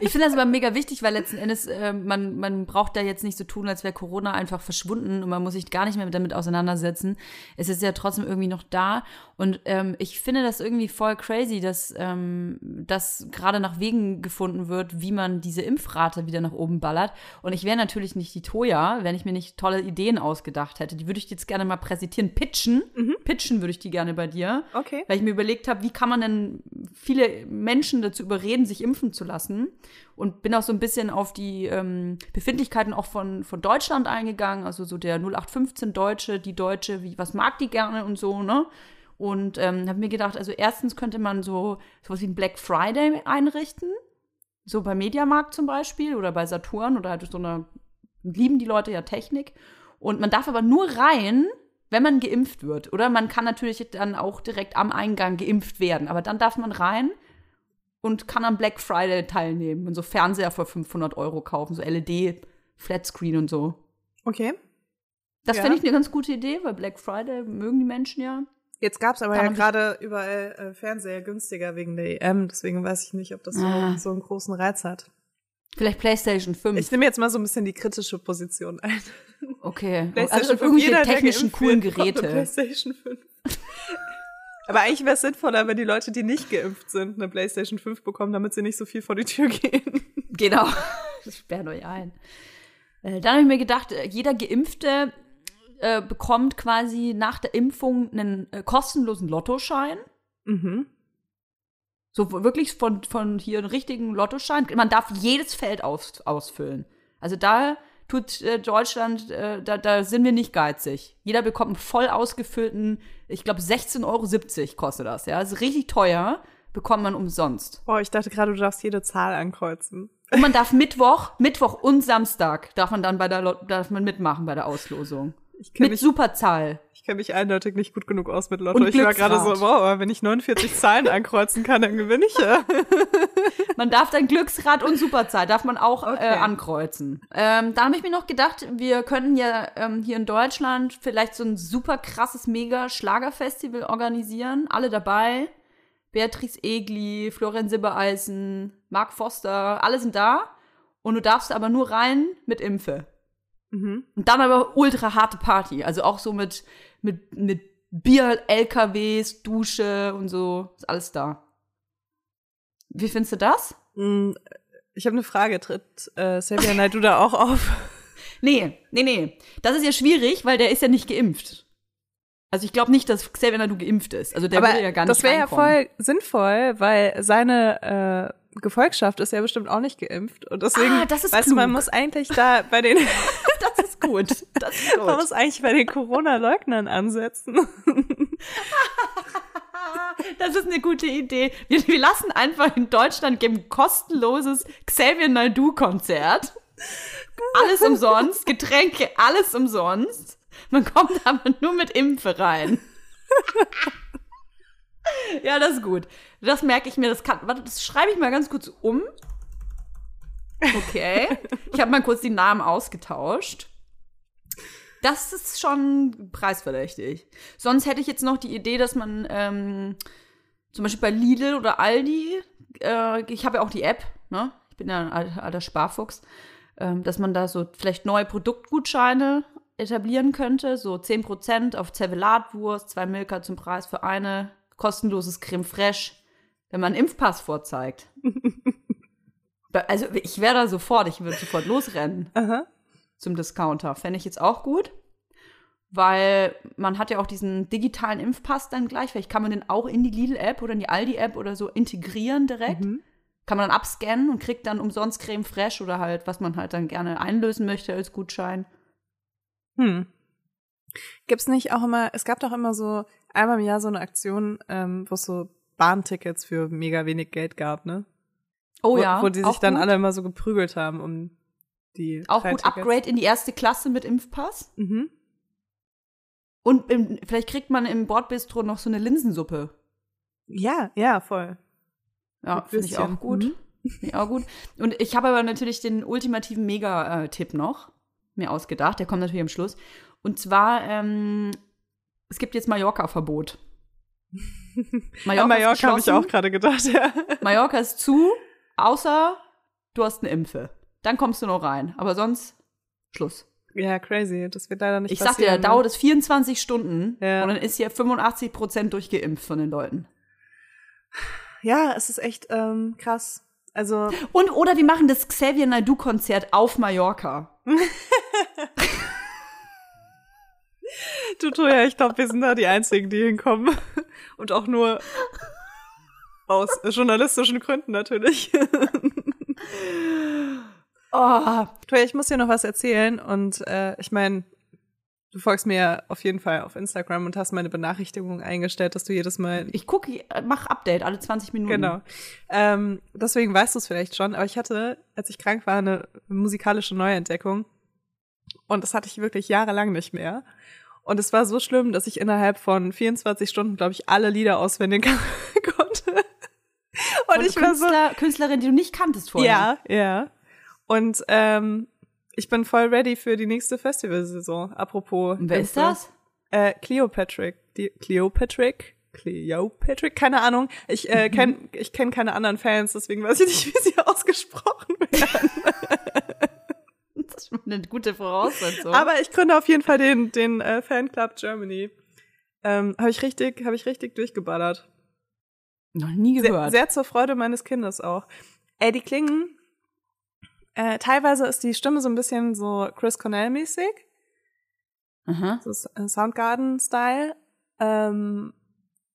Ich finde das aber mega wichtig, weil letzten Endes äh, man, man braucht da jetzt nicht so tun, als wäre Corona einfach verschwunden und man muss sich gar nicht mehr damit auseinandersetzen. Es ist ja trotzdem irgendwie noch da. Und ähm, ich finde das irgendwie voll crazy, dass, ähm, dass gerade nach Wegen gefunden wird, wie man diese Impfrate wieder nach oben ballert. Und ich wäre natürlich nicht die Toya, wenn ich mir nicht tolle Ideen ausgedacht hätte. Die würde ich jetzt gerne mal präsentieren. Pitchen. Mhm. Pitchen würde ich die gerne bei dir. Okay. Weil ich mir überlegt habe, wie kann man denn viele Menschen dazu überreden, sich impfen zu lassen? Und bin auch so ein bisschen auf die ähm, Befindlichkeiten auch von, von Deutschland eingegangen. Also so der 0815 Deutsche, die Deutsche, wie, was mag die gerne und so, ne? Und ähm, habe mir gedacht, also erstens könnte man so sowas wie ein Black Friday einrichten. So bei Mediamarkt zum Beispiel oder bei Saturn oder halt so eine, lieben die Leute ja Technik. Und man darf aber nur rein, wenn man geimpft wird. Oder man kann natürlich dann auch direkt am Eingang geimpft werden. Aber dann darf man rein und kann am Black Friday teilnehmen und so Fernseher für 500 Euro kaufen, so LED, Flatscreen und so. Okay. Das ja. finde ich eine ganz gute Idee, weil Black Friday mögen die Menschen ja. Jetzt gab's aber ja gerade überall äh, Fernseher günstiger wegen der EM, deswegen weiß ich nicht, ob das ah. so, so einen großen Reiz hat. Vielleicht PlayStation 5. Ich nehme jetzt mal so ein bisschen die kritische Position ein. Okay. Also irgendwelche technischen coolen Geräte. PlayStation 5. Aber eigentlich wäre es sinnvoller, wenn die Leute, die nicht geimpft sind, eine PlayStation 5 bekommen, damit sie nicht so viel vor die Tür gehen. Genau. Das sperrt euch ein. Äh, dann habe ich mir gedacht, äh, jeder Geimpfte äh, bekommt quasi nach der Impfung einen äh, kostenlosen Lottoschein. Mhm. So wirklich von, von hier einen richtigen Lottoschein. Man darf jedes Feld aus, ausfüllen. Also da tut äh, Deutschland, äh, da, da sind wir nicht geizig. Jeder bekommt einen voll ausgefüllten, ich glaube 16,70 Euro kostet das, ja. Das ist richtig teuer, bekommt man umsonst. Boah, ich dachte gerade, du darfst jede Zahl ankreuzen. Und man darf Mittwoch, Mittwoch und Samstag darf man dann bei der, darf man mitmachen bei der Auslosung. Mit mich, Superzahl. Ich kenne mich eindeutig nicht gut genug aus mit Lotto. Und ich war gerade so, wow, wenn ich 49 Zahlen ankreuzen kann, dann gewinne ich ja. man darf dann Glücksrad und Superzahl, darf man auch äh, okay. äh, ankreuzen. Ähm, da habe ich mir noch gedacht, wir könnten ja ähm, hier in Deutschland vielleicht so ein super krasses Mega-Schlagerfestival organisieren. Alle dabei. Beatrice Egli, Florian Silbereisen, Mark Foster, alle sind da. Und du darfst aber nur rein mit Impfe. Mhm. Und dann aber ultra harte Party. Also auch so mit, mit, mit Bier, LKWs, Dusche und so. Ist alles da. Wie findest du das? Mm, ich habe eine Frage. Tritt äh, Xavier Naidoo da auch auf? Nee, nee, nee. Das ist ja schwierig, weil der ist ja nicht geimpft. Also ich glaube nicht, dass Xavier Naidoo geimpft ist. Also der würde ja gar nicht Das wäre ja voll sinnvoll, weil seine äh, Gefolgschaft ist ja bestimmt auch nicht geimpft. Und deswegen, ah, das ist weißt klug. du, man muss eigentlich da bei den gut. Das ist gut. Man muss eigentlich bei den Corona-Leugnern ansetzen. Das ist eine gute Idee. Wir, wir lassen einfach in Deutschland geben kostenloses Xavier Naidoo-Konzert. Alles umsonst, Getränke, alles umsonst. Man kommt aber nur mit Impfe rein. ja, das ist gut. Das merke ich mir, das kann, warte, das schreibe ich mal ganz kurz um. Okay. Ich habe mal kurz die Namen ausgetauscht. Das ist schon preisverdächtig. Sonst hätte ich jetzt noch die Idee, dass man ähm, zum Beispiel bei Lidl oder Aldi, äh, ich habe ja auch die App, ne? Ich bin ja ein alter, alter Sparfuchs, ähm, dass man da so vielleicht neue Produktgutscheine etablieren könnte, so 10% auf Zervelatwurst, zwei Milka zum Preis für eine, kostenloses Creme Fraiche, wenn man einen Impfpass vorzeigt. also ich wäre da sofort, ich würde sofort losrennen Aha. Zum Discounter. Fände ich jetzt auch gut, weil man hat ja auch diesen digitalen Impfpass dann gleich. Vielleicht kann man den auch in die Lidl-App oder in die Aldi-App oder so integrieren direkt. Mhm. Kann man dann abscannen und kriegt dann umsonst Creme Fraiche oder halt, was man halt dann gerne einlösen möchte als Gutschein. Hm. Gibt's nicht auch immer, es gab doch immer so einmal im Jahr so eine Aktion, ähm, wo es so Bahntickets für mega wenig Geld gab, ne? Oh wo, ja. Wo die sich dann gut. alle immer so geprügelt haben um die Auch gut. Upgrade in die erste Klasse mit Impfpass. Mhm. Und im, vielleicht kriegt man im Bordbistro noch so eine Linsensuppe. Ja, ja, voll. Ja, finde ich auch gut. Mhm. Auch gut. Und ich habe aber natürlich den ultimativen Mega-Tipp noch mir ausgedacht. Der kommt natürlich am Schluss. Und zwar, ähm, es gibt jetzt Mallorca-Verbot. Mallorca, Mallorca habe ich auch gerade gedacht, ja. Mallorca ist zu, außer du hast eine Impfe. Dann kommst du noch rein. Aber sonst Schluss. Ja, crazy. Das wird leider nicht Ich sag dir, passieren. da ne? dauert es 24 Stunden Ja. und dann ist hier 85 Prozent durchgeimpft von den Leuten. Ja, es ist echt ähm, krass. Also, Und oder wir machen das Xavier Naidoo-Konzert auf Mallorca. du Toja, ich glaube, wir sind da die Einzigen, die hinkommen. Und auch nur aus journalistischen Gründen natürlich. Oh, Toja, ich muss dir noch was erzählen. Und äh, ich meine, du folgst mir ja auf jeden Fall auf Instagram und hast meine Benachrichtigung eingestellt, dass du jedes Mal ich gucke, mach Update alle 20 Minuten. Genau. Ähm, deswegen weißt du es vielleicht schon, aber ich hatte, als ich krank war, eine musikalische Neuentdeckung. Und das hatte ich wirklich jahrelang nicht mehr. Und es war so schlimm, dass ich innerhalb von 24 Stunden, glaube ich, alle Lieder auswendig konnte. Und Von ich war so. Künstler, Künstlerin, die du nicht kanntest vorher. Ja, ja. Und ähm, ich bin voll ready für die nächste Festivalsaison. Apropos. Wer ist das? Äh, Cleopatrick. Die, Cleopatrick? Cleopatrick? Keine Ahnung. Ich äh, kenn, ich kenn keine anderen Fans, deswegen weiß ich nicht, wie sie ausgesprochen werden. Das ist schon eine gute Voraussetzung. Aber ich gründe auf jeden Fall den, den äh, Fanclub Germany. Ähm, habe ich richtig, habe ich richtig durchgeballert. noch nie Sehr, gehört. sehr zur Freude meines Kindes auch. Ey, die klingen. Äh, teilweise ist die Stimme so ein bisschen so Chris Cornell-mäßig. Aha. so äh, Soundgarden-Style. Ähm,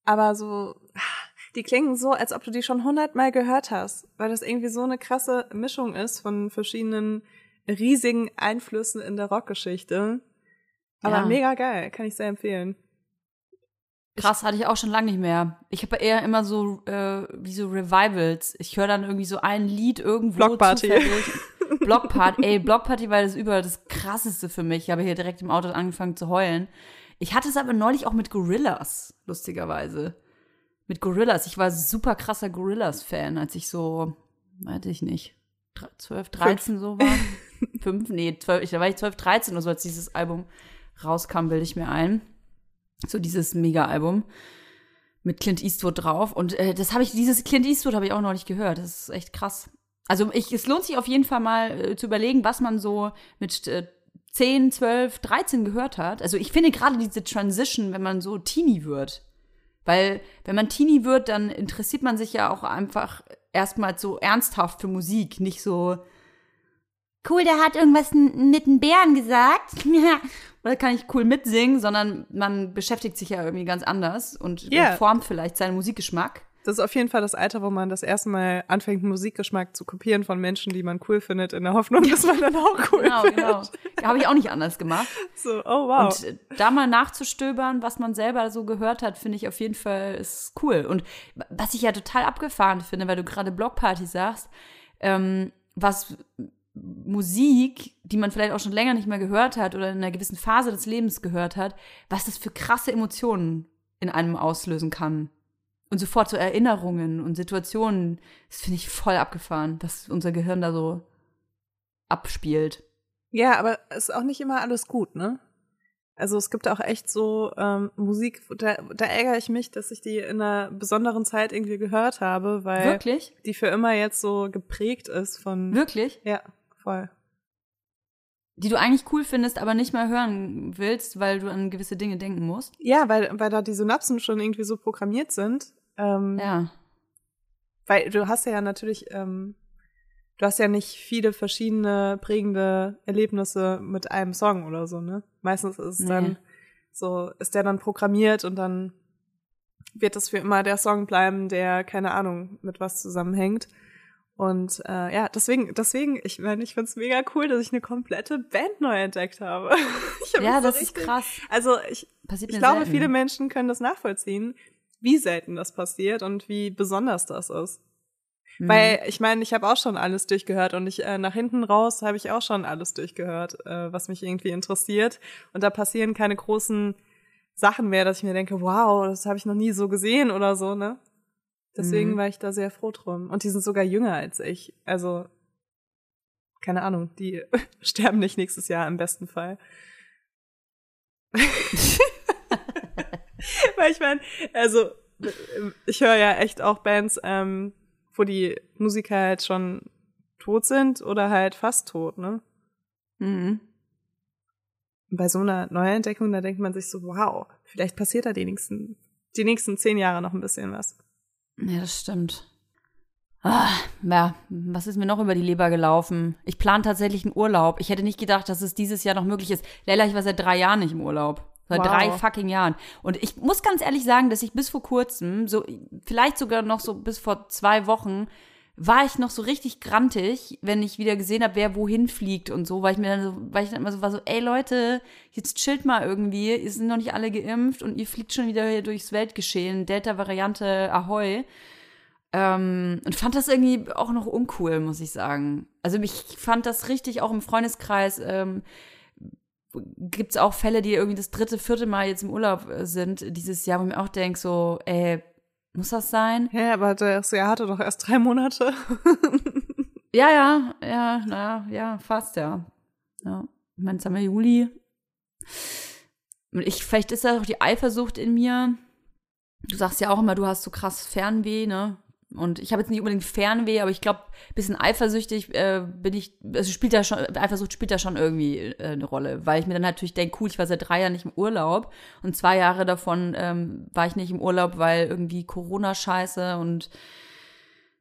aber so, die klingen so, als ob du die schon hundertmal gehört hast, weil das irgendwie so eine krasse Mischung ist von verschiedenen riesigen Einflüssen in der Rockgeschichte. Aber Ja. mega geil, kann ich sehr empfehlen. Krass, hatte ich auch schon lange nicht mehr. Ich habe eher immer so äh, wie so Revivals. Ich höre dann irgendwie so ein Lied irgendwo Blockparty. zufällig. Blockparty. Ey, Blockparty war das überall das krasseste für mich. Ich habe hier direkt im Auto angefangen zu heulen. Ich hatte es aber neulich auch mit Gorillas, lustigerweise. Mit Gorillas. Ich war super krasser Gorillas-Fan, als ich so, weiß ich nicht, dre- 12, 13 so war. Fünf, nee, 12, ich, da war ich 12, 13 oder so, als dieses Album rauskam, bilde ich mir ein. So dieses Mega-Album mit Clint Eastwood drauf. Und äh, das habe ich, dieses Clint Eastwood habe ich auch noch nicht gehört. Das ist echt krass. Also ich, es lohnt sich auf jeden Fall mal äh, zu überlegen, was man so mit äh, 10, 12, 13 gehört hat. Also ich finde gerade diese Transition, wenn man so Teenie wird. Weil wenn man Teenie wird, dann interessiert man sich ja auch einfach erstmal so ernsthaft für Musik, nicht so cool, der hat irgendwas mit einem Bären gesagt. Oder kann ich cool mitsingen, sondern man beschäftigt sich ja irgendwie ganz anders und Ja. formt vielleicht seinen Musikgeschmack. Das ist auf jeden Fall das Alter, wo man das erste Mal anfängt, Musikgeschmack zu kopieren von Menschen, die man cool findet, in der Hoffnung, dass man dann auch cool Genau, findet. genau. Da habe ich auch nicht anders gemacht. So, oh wow. Und äh, da mal nachzustöbern, was man selber so gehört hat, finde ich auf jeden Fall ist cool. Und was ich ja total abgefahren finde, weil du gerade Blockparty sagst, ähm, was Musik, die man vielleicht auch schon länger nicht mehr gehört hat oder in einer gewissen Phase des Lebens gehört hat, was das für krasse Emotionen in einem auslösen kann. Und sofort so Erinnerungen und Situationen, das finde ich voll abgefahren, dass unser Gehirn da so abspielt. Ja, aber es ist auch nicht immer alles gut, ne? Also es gibt auch echt so ähm, Musik, da, da ärgere ich mich, dass ich die in einer besonderen Zeit irgendwie gehört habe, weil Wirklich? die für immer jetzt so geprägt ist von. Wirklich? Ja, voll. Die du eigentlich cool findest, aber nicht mehr hören willst, weil du an gewisse Dinge denken musst. Ja, weil, weil da die Synapsen schon irgendwie so programmiert sind. Ähm, Ja. Weil du hast ja natürlich, ähm, du hast ja nicht viele verschiedene prägende Erlebnisse mit einem Song oder so, ne? Meistens ist es Nee. dann so, ist der dann programmiert und dann wird das für immer der Song bleiben, der, keine Ahnung, mit was zusammenhängt. Und äh, ja, deswegen, deswegen, ich meine, ich find's mega cool, dass ich eine komplette Band neu entdeckt habe. ich hab Ja, mich so das ist richtig- krass. Also ich, Passiert ich glaube, selten. viele Menschen können das nachvollziehen, wie selten das passiert und wie besonders das ist. Mhm. Weil ich meine, ich habe auch schon alles durchgehört und ich äh, nach hinten raus habe ich auch schon alles durchgehört, äh, was mich irgendwie interessiert. Und da passieren keine großen Sachen mehr, dass ich mir denke, wow, das habe ich noch nie so gesehen oder so, ne? Deswegen Mhm. war ich da sehr froh drum. Und die sind sogar jünger als ich. Also, keine Ahnung, die sterben nicht nächstes Jahr im besten Fall. Weil ich meine, also ich höre ja echt auch Bands, ähm, wo die Musiker halt schon tot sind oder halt fast tot, ne? Mhm. Bei so einer Neuentdeckung, da denkt man sich so, wow, vielleicht passiert da die nächsten, die nächsten zehn Jahre noch ein bisschen was. Ja, das stimmt. Ah, ja, was ist mir noch über die Leber gelaufen? Ich plane tatsächlich einen Urlaub. Ich hätte nicht gedacht, dass es dieses Jahr noch möglich ist. Leila, ich war seit drei Jahren nicht im Urlaub. Seit Wow. drei fucking Jahren. Und ich muss ganz ehrlich sagen, dass ich bis vor kurzem, so vielleicht sogar noch so bis vor zwei Wochen, war ich noch so richtig grantig, wenn ich wieder gesehen habe, wer wohin fliegt und so, weil ich mir dann so, weil ich dann immer so war so, ey Leute, jetzt chillt mal irgendwie, ihr sind noch nicht alle geimpft und ihr fliegt schon wieder hier durchs Weltgeschehen, Delta-Variante, ahoi. Ähm, und fand das irgendwie auch noch uncool, muss ich sagen. Also ich fand das richtig auch im Freundeskreis, ähm, gibt es auch Fälle, die irgendwie das dritte, vierte Mal jetzt im Urlaub äh, sind dieses Jahr, wo ich mir auch denke, so, ey, muss das sein? Ja, aber das Jahr hatte doch erst drei Monate. Ja, ja, ja, naja, ja, fast, ja. Ja, ich meine, jetzt haben wir Juli. Und ich, vielleicht ist da auch die Eifersucht in mir. Du sagst ja auch immer, du hast so krass Fernweh, ne? Und ich habe jetzt nicht unbedingt Fernweh, aber ich glaube, bisschen eifersüchtig äh, bin ich, also spielt da schon, Eifersucht spielt da schon irgendwie äh, eine Rolle, weil ich mir dann natürlich denke, cool, ich war seit drei Jahren nicht im Urlaub und zwei Jahre davon ähm, war ich nicht im Urlaub, weil irgendwie Corona-Scheiße und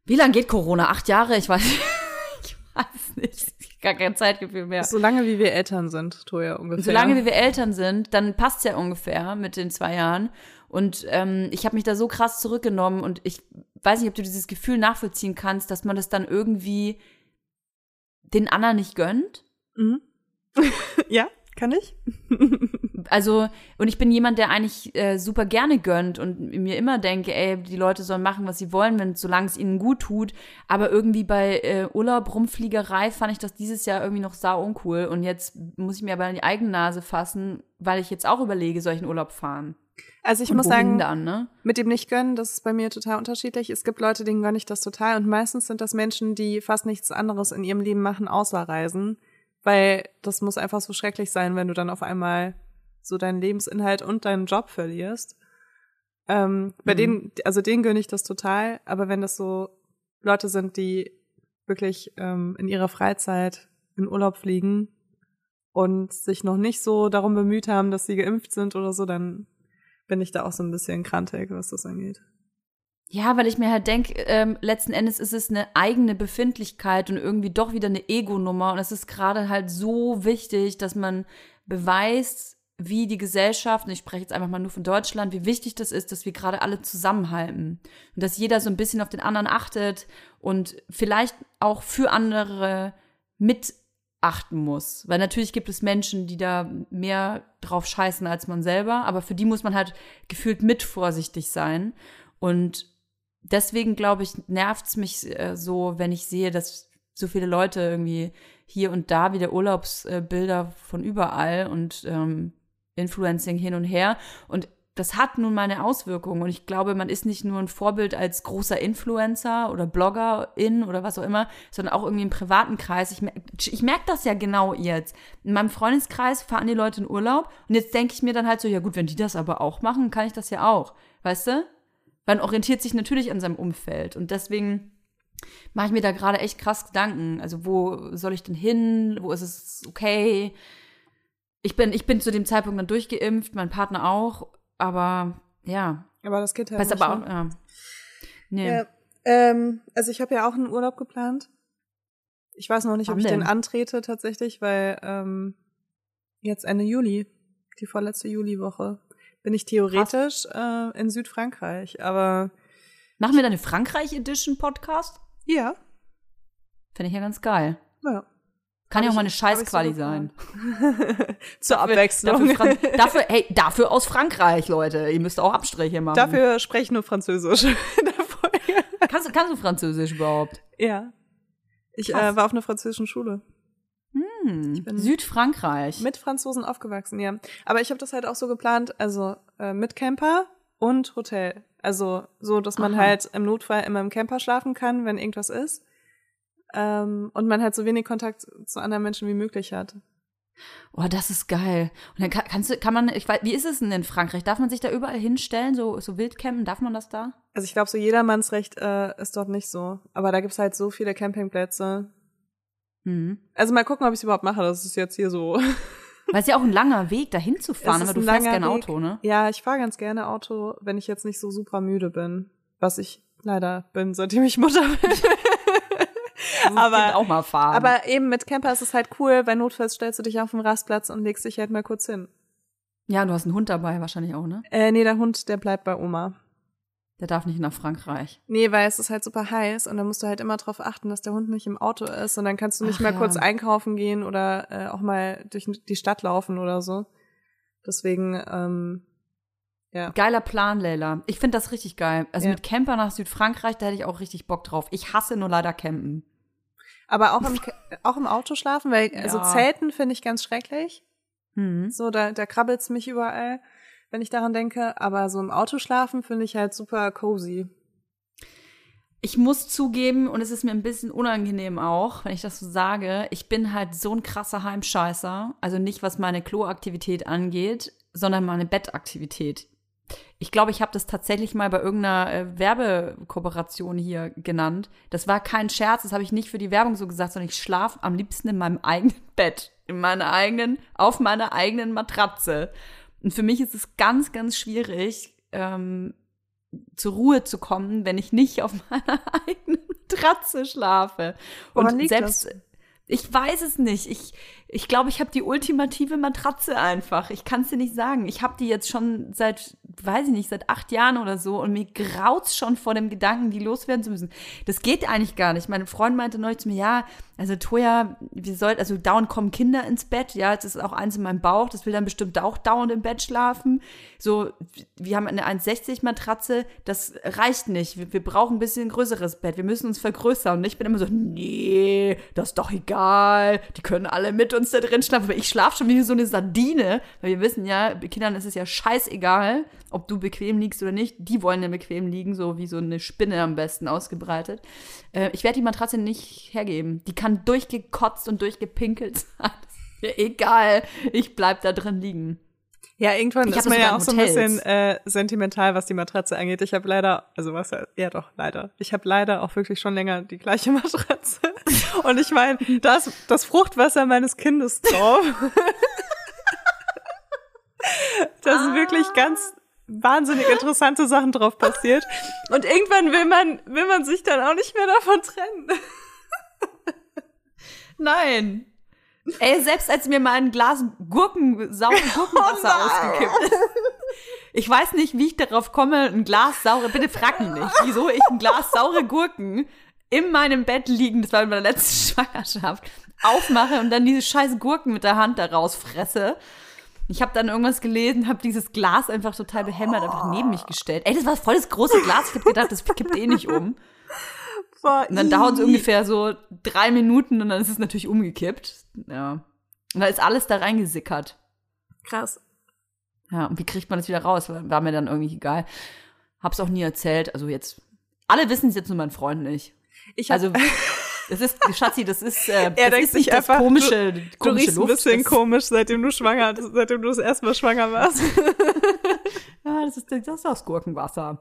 wie lange geht Corona? Acht Jahre? Ich weiß, ich weiß nicht. Gar kein Zeitgefühl mehr. Solange wie wir Eltern sind, Toja, ungefähr. Und solange wie wir Eltern sind, dann passt's ja ungefähr mit den zwei Jahren. Und ähm, ich habe mich da so krass zurückgenommen und ich weiß nicht, ob du dieses Gefühl nachvollziehen kannst, dass man das dann irgendwie den anderen nicht gönnt. Mhm. ja, kann ich? Also, und ich bin jemand, der eigentlich äh, super gerne gönnt und mir immer denke, ey, die Leute sollen machen, was sie wollen, wenn solange es ihnen gut tut. Aber irgendwie bei äh, Urlaub, Rumfliegerei fand ich das dieses Jahr irgendwie noch sau uncool. Und jetzt muss ich mir aber an die eigene Nase fassen, weil ich jetzt auch überlege, soll ich in Urlaub fahren? Also ich und muss sagen, dann, ne? mit dem nicht gönnen, das ist bei mir total unterschiedlich. Es gibt Leute, denen gönne ich das total und meistens sind das Menschen, die fast nichts anderes in ihrem Leben machen, außer reisen. Weil das muss einfach so schrecklich sein, wenn du dann auf einmal so deinen Lebensinhalt und deinen Job verlierst. Ähm, bei Mhm. denen, also denen gönne ich das total, aber wenn das so Leute sind, die wirklich ähm, in ihrer Freizeit in Urlaub fliegen und sich noch nicht so darum bemüht haben, dass sie geimpft sind oder so, dann bin ich da auch so ein bisschen krantig, was das angeht. Ja, weil ich mir halt denke, ähm, letzten Endes ist es eine eigene Befindlichkeit und irgendwie doch wieder eine Ego-Nummer. Und es ist gerade halt so wichtig, dass man beweist, wie die Gesellschaft, und ich spreche jetzt einfach mal nur von Deutschland, wie wichtig das ist, dass wir gerade alle zusammenhalten. Und dass jeder so ein bisschen auf den anderen achtet und vielleicht auch für andere mitachten muss. Weil natürlich gibt es Menschen, die da mehr drauf scheißen als man selber, aber für die muss man halt gefühlt mit vorsichtig sein. Und deswegen, glaube ich, nervt's mich äh, so, wenn ich sehe, dass so viele Leute irgendwie hier und da wieder Urlaubsbilder von überall und ähm, Influencing hin und her. Und das hat nun mal eine Auswirkung. Und ich glaube, man ist nicht nur ein Vorbild als großer Influencer oder Bloggerin oder was auch immer, sondern auch irgendwie im privaten Kreis. Ich, ich merke das ja genau jetzt. In meinem Freundeskreis fahren die Leute in Urlaub und jetzt denke ich mir dann halt so, ja gut, wenn die das aber auch machen, kann ich das ja auch. Weißt du? Man orientiert sich natürlich an seinem Umfeld. Und deswegen mache ich mir da gerade echt krass Gedanken. Also wo soll ich denn hin? Wo ist es okay? Ich bin, ich bin zu dem Zeitpunkt dann durchgeimpft, mein Partner auch aber ja. Aber das geht halt Weiß nicht. aber ne? auch, ja. Nee. Ja, ähm, also ich habe ja auch einen Urlaub geplant. Ich weiß noch nicht, ob ich den antrete tatsächlich, weil ähm, jetzt Ende Juli, die vorletzte Juliwoche, bin ich theoretisch äh, in Südfrankreich. Aber Machen wir dann eine Frankreich-Edition-Podcast? ja, Finde ich ja ganz geil. ja. Kann ja auch mal eine Scheißquali sein. Zur Abwechslung. Dafür, dafür, hey, dafür aus Frankreich, Leute. Ihr müsst auch Abstriche machen. Dafür spreche ich nur Französisch. Kannst, du- kannst du Französisch überhaupt? Ja. Ich äh, war auf einer französischen Schule. Hm. bin- Südfrankreich. Mit Franzosen aufgewachsen, ja. Aber ich habe das halt auch so geplant, also äh, mit Camper und Hotel. Also so, dass man Aha. halt im Notfall immer im Camper schlafen kann, wenn irgendwas ist. Ähm, und man halt so wenig Kontakt zu anderen Menschen wie möglich hat. Oh, das ist geil. Und dann kann, kannst du, kann man, ich weiß, wie ist es denn in Frankreich? Darf man sich da überall hinstellen, so, so Wildcampen? Darf man das da? Also ich glaube, so jedermannsrecht äh, ist dort nicht so. Aber da gibt's halt so viele Campingplätze. Hm. Also mal gucken, ob ich es überhaupt mache. Das ist jetzt hier so. Weil es ist ja auch ein langer Weg, da hinzufahren, ist aber du fährst gerne Weg. Auto, ne? Ja, ich fahre ganz gerne Auto, wenn ich jetzt nicht so super müde bin. Was ich leider bin, seitdem ich Mutter bin. Aber- auch mal fahren. Aber eben mit Camper ist es halt cool, weil notfalls stellst du dich auf den Rastplatz und legst dich halt mal kurz hin. ja, du hast einen Hund dabei wahrscheinlich auch, ne? Äh, nee, der Hund, der bleibt bei Oma. Der darf nicht nach Frankreich. Nee, weil es ist halt super heiß und dann musst du halt immer drauf achten, dass der Hund nicht im Auto ist und dann kannst du nicht Ach mal ja. kurz einkaufen gehen oder äh, auch mal durch die Stadt laufen oder so. Deswegen, ähm, ja. Geiler Plan, Leila. Ich finde das richtig geil. Also Ja. mit Camper nach Südfrankreich, da hätte ich auch richtig Bock drauf. Ich hasse nur leider Campen. Aber auch im, auch im Auto schlafen, weil also Ja. Zelten finde ich ganz schrecklich. Hm. So, da, da krabbelt's mich überall, wenn ich daran denke. Aber so im Auto schlafen finde ich halt super cozy. Ich muss zugeben, und es ist mir ein bisschen unangenehm auch, wenn ich das so sage, ich bin halt so ein krasser Heimscheißer. Also nicht, was meine Kloaktivität angeht, sondern meine Bettaktivität. Ich glaube, ich habe das tatsächlich mal bei irgendeiner äh, Werbekooperation hier genannt. Das war kein Scherz, das habe ich nicht für die Werbung so gesagt, sondern ich schlafe am liebsten in meinem eigenen Bett, in meiner eigenen, auf meiner eigenen Matratze. Und für mich ist es ganz, ganz schwierig, ähm, zur Ruhe zu kommen, wenn ich nicht auf meiner eigenen Matratze schlafe. Und selbst das? ich weiß es nicht. Ich ich glaube, ich habe die ultimative Matratze einfach. Ich kann es dir nicht sagen. Ich habe die jetzt schon seit, weiß ich nicht, seit acht Jahren oder so und mir graut's schon vor dem Gedanken, die loswerden zu müssen. Das geht eigentlich gar nicht. Mein Freund meinte neulich zu mir, ja, also Toja, wir sollten, also dauernd kommen Kinder ins Bett. Ja, das ist auch eins in meinem Bauch. Das will dann bestimmt auch dauernd im Bett schlafen. So, wir haben eine 1,60 Matratze. Das reicht nicht. Wir, wir brauchen ein bisschen größeres Bett. Wir müssen uns vergrößern. Und ich bin immer so, nee, das ist doch egal. Die können alle mit uns da drin schlafen. Aber ich schlafe schon wie so eine Sardine. Weil wir wissen ja, bei Kindern ist es ja scheißegal, ob du bequem liegst oder nicht. Die wollen ja bequem liegen, so wie so eine Spinne am besten ausgebreitet. Äh, ich werde die Matratze nicht hergeben. Die kann durchgekotzt und durchgepinkelt sein. Mir egal. Ich bleib da drin liegen. Ja, irgendwann Ich ist man ja auch so ein bisschen äh, sentimental, was die Matratze angeht. Ich habe leider, also was, ja doch, leider. Ich habe leider auch wirklich schon länger die gleiche Matratze. Und ich meine, da ist das Fruchtwasser meines Kindes drauf. da sind wirklich Ah. ganz wahnsinnig interessante Sachen drauf passiert. Und irgendwann will man, will man sich dann auch nicht mehr davon trennen. Nein. Ey, selbst als mir mal ein Glas Gurken, saure Gurkenwasser nein. ausgekippt ist. Ich weiß nicht, wie ich darauf komme, ein Glas saure, bitte frag mich nicht, wieso ich ein Glas saure Gurken in meinem Bett liegen, das war in meiner letzten Schwangerschaft, aufmache und dann diese scheiß Gurken mit der Hand da rausfresse. Ich habe dann irgendwas gelesen, habe dieses Glas einfach total behämmert einfach neben mich gestellt. Ey, das war voll das große Glas. Ich habe gedacht, das kippt eh nicht um. Und dann dauert es ungefähr so drei Minuten und dann ist es natürlich umgekippt. Ja. Und da ist alles da reingesickert. Krass. Ja, und wie kriegt man das wieder raus? War mir dann irgendwie egal. Hab's auch nie erzählt. Also jetzt, alle wissen es jetzt nur mein Freund nicht. Also, das ist, Schatzi, das ist, äh, Er das denkt ist nicht sich das einfach, komische, du komische ein Luft. bisschen das, komisch, seitdem du schwanger, seitdem du das erste Mal schwanger warst. Ja, das ist, das ist das Gurkenwasser.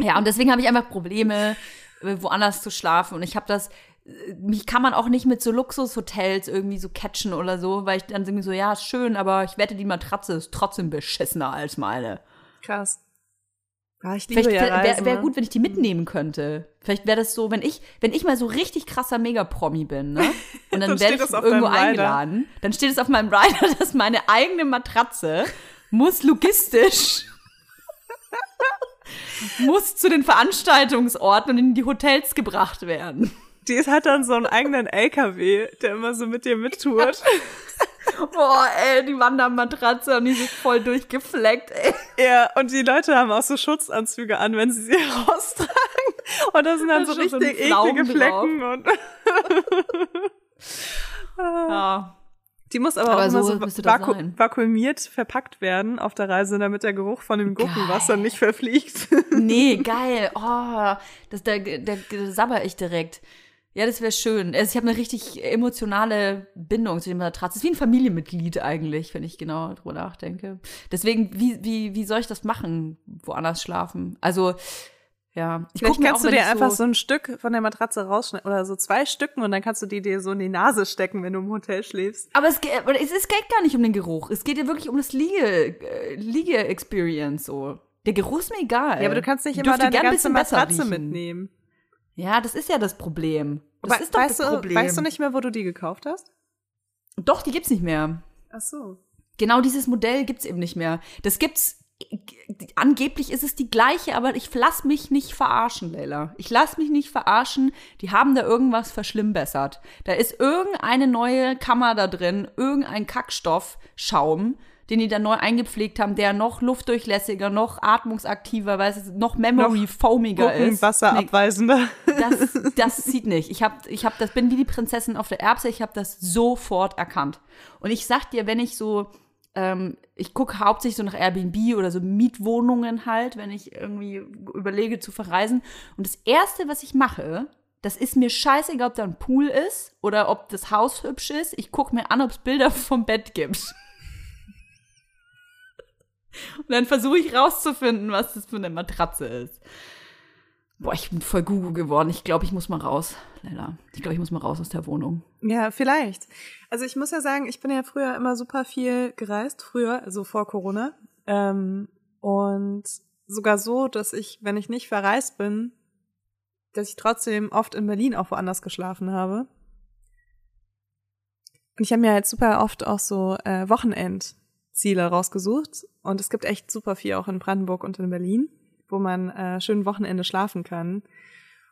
ja, und deswegen habe ich einfach Probleme, äh, woanders zu schlafen. Und ich habe das, äh, mich kann man auch nicht mit so Luxushotels irgendwie so catchen oder so, weil ich dann irgendwie so, ja, ist schön, aber ich wette, die Matratze ist trotzdem beschissener als meine. Krass. Ja, ich liebe Vielleicht ja wäre wär ne? gut, wenn ich die mitnehmen könnte. Vielleicht wäre das so, wenn ich, wenn ich mal so richtig krasser Megapromi bin, ne? Und dann Dann werde ich irgendwo eingeladen, dann steht es auf meinem Rider, dass meine eigene Matratze muss logistisch muss zu den Veranstaltungsorten und in die Hotels gebracht werden. Die hat dann so einen eigenen LKW, der immer so mit dir mittourt. Boah, ey, die Wandermatratze und die sind voll durchgefleckt, ey. Ja, und die Leute haben auch so Schutzanzüge an, wenn sie sie raustragen. Und da sind dann Da so richtig so eklige Flecken. Und Ja. die muss aber, Aber auch immer so so müsste das vaku vakuumiert verpackt werden auf der Reise, damit der Geruch von dem Gurkenwasser nicht verfliegt. Nee, geil. Oh, das, da, da, da sabber ich direkt. Ja, das wäre schön. Also ich habe eine richtig emotionale Bindung zu dem Matratze. Ist wie ein Familienmitglied eigentlich, wenn ich genau drüber nachdenke. Deswegen, wie, wie, wie soll ich das machen, woanders schlafen? Also, ja. Ich Vielleicht kannst auch, du dir einfach so ein Stück von der Matratze rausschneiden oder so zwei Stücken und dann kannst du die dir so in die Nase stecken, wenn du im Hotel schläfst. Aber es, geht- es, es geht gar nicht um den Geruch. Es geht ja wirklich um das Liege, äh, Liege-Experience so. Der Geruch ist mir egal. Ja, aber du kannst nicht Ich immer deine ganze Matratze mitnehmen. Ja, das ist ja das Problem. Das Aber ist doch weißt, das du, Problem. weißt du nicht mehr, wo du die gekauft hast? Doch, die gibt's nicht mehr. Ach so. Genau dieses Modell gibt's eben nicht mehr. Das gibt's. Angeblich ist es die gleiche, aber ich lass mich nicht verarschen, Leila. Ich lass mich nicht verarschen. Die haben da irgendwas verschlimmbessert. Da ist irgendeine neue Kammer da drin, irgendein Kackstoff, Schaum, den die da neu eingepflegt haben, der noch luftdurchlässiger, noch atmungsaktiver, weil es noch memory foamiger ist. Gurkenwasser Nee, das, das sieht nicht. Ich hab, ich hab, das bin wie die Prinzessin auf der Erbse. Ich habe das sofort erkannt. Und ich sag dir, wenn ich so, ähm, ich gucke hauptsächlich so nach Airbnb oder so Mietwohnungen halt, wenn ich irgendwie überlege zu verreisen. Und das erste, was ich mache, das ist mir scheißegal, ob da ein Pool ist oder ob das Haus hübsch ist. Ich gucke mir an, ob es Bilder vom Bett gibt. Und dann versuche ich rauszufinden, was das für eine Matratze ist. Boah, ich bin voll Google geworden. Ich glaube, ich muss mal raus, Lella. Ich glaube, ich muss mal raus aus der Wohnung. Ja, vielleicht. Also ich muss ja sagen, ich bin ja früher immer super viel gereist, früher, also vor Corona. Ähm, und sogar so, dass ich, wenn ich nicht verreist bin, dass ich trotzdem oft in Berlin auch woanders geschlafen habe. Und ich habe mir halt super oft auch so äh, Wochenendziele rausgesucht. Und es gibt echt super viel auch in Brandenburg und in Berlin, wo man äh, schön Wochenende schlafen kann.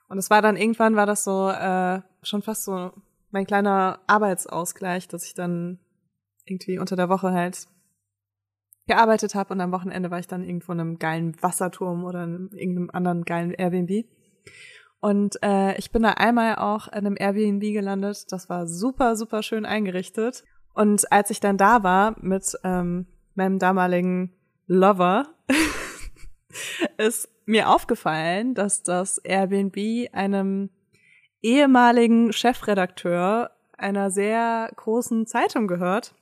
Und es war dann irgendwann war das so äh, schon fast so mein kleiner Arbeitsausgleich, dass ich dann irgendwie unter der Woche halt gearbeitet habe und am Wochenende war ich dann irgendwo in einem geilen Wasserturm oder in irgendeinem anderen geilen Airbnb. Und äh, ich bin da einmal auch in einem Airbnb gelandet. Das war super, super schön eingerichtet. Und als ich dann da war mit ähm, meinem damaligen Lover, ist mir aufgefallen, dass das Airbnb einem ehemaligen Chefredakteur einer sehr großen Zeitung gehört.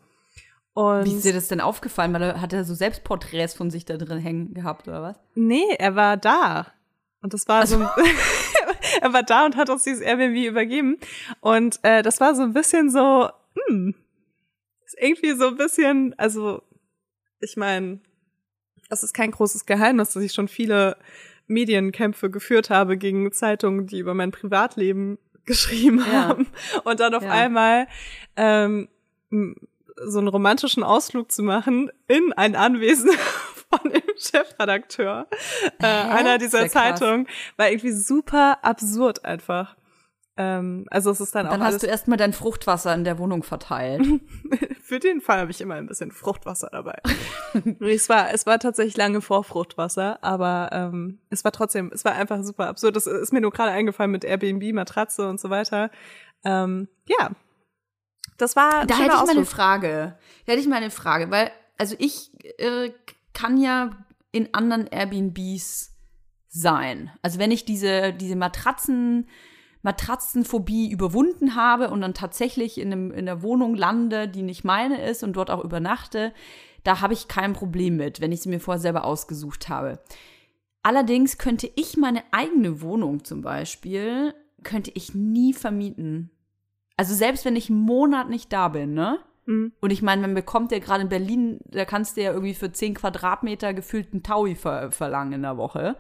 Und Wie ist dir das denn aufgefallen? Weil er hat er so Selbstporträts von sich da drin hängen gehabt, oder was? nee, er war da. Und das war so, er war da und hat uns dieses Airbnb übergeben. Und äh, das war so ein bisschen so, hm, irgendwie so ein bisschen, also ich meine, das ist kein großes Geheimnis, dass ich schon viele Medienkämpfe geführt habe gegen Zeitungen, die über mein Privatleben geschrieben Ja. haben. Und dann auf Ja. einmal ähm, so einen romantischen Ausflug zu machen in ein Anwesen von dem Chefredakteur äh, Hä? einer dieser. Zeitungen, war irgendwie super absurd einfach. Ähm, also es ist dann, dann auch. Dann hast du erstmal dein Fruchtwasser in der Wohnung verteilt. Für den Fall habe ich immer ein bisschen Fruchtwasser dabei. es war, es war tatsächlich lange vor Fruchtwasser, aber ähm, es war trotzdem, es war einfach super absurd. Das ist mir nur gerade eingefallen mit Airbnb, Matratze und so weiter. Ähm, ja, das war. Da hätte ich mal eine Frage. Da hätte ich mal eine Frage, weil also ich äh, kann ja in anderen Airbnbs sein. Also wenn ich diese diese Matratzen Matratzenphobie überwunden habe und dann tatsächlich in, einem, in einer Wohnung lande, die nicht meine ist und dort auch übernachte, da habe ich kein Problem mit, wenn ich sie mir vorher selber ausgesucht habe. Allerdings könnte ich meine eigene Wohnung zum Beispiel, könnte ich nie vermieten. Also selbst wenn ich einen Monat nicht da bin, ne? Mhm. Und ich meine, man bekommt ja gerade in Berlin, da kannst du ja irgendwie für 10 Quadratmeter gefühlten Taui ver verlangen in der Woche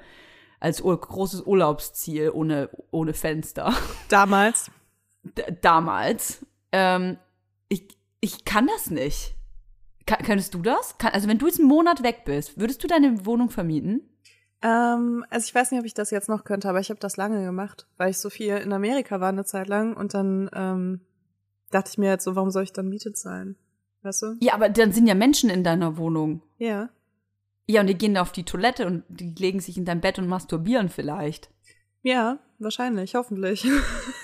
als großes Urlaubsziel ohne, ohne Fenster. Damals. D damals. Ähm, ich, ich kann das nicht. Kann, könntest du das? Kann, also wenn du jetzt einen Monat weg bist, würdest du deine Wohnung vermieten? Ähm, also ich weiß nicht, ob ich das jetzt noch könnte, aber ich habe das lange gemacht, weil ich so viel in Amerika war eine Zeit lang und dann ähm, dachte ich mir jetzt so, warum soll ich dann Miete zahlen? Weißt du? Ja, aber dann sind ja Menschen in deiner Wohnung. Ja. Ja, und die gehen auf die Toilette und die legen sich in dein Bett und masturbieren vielleicht. Ja, wahrscheinlich, hoffentlich.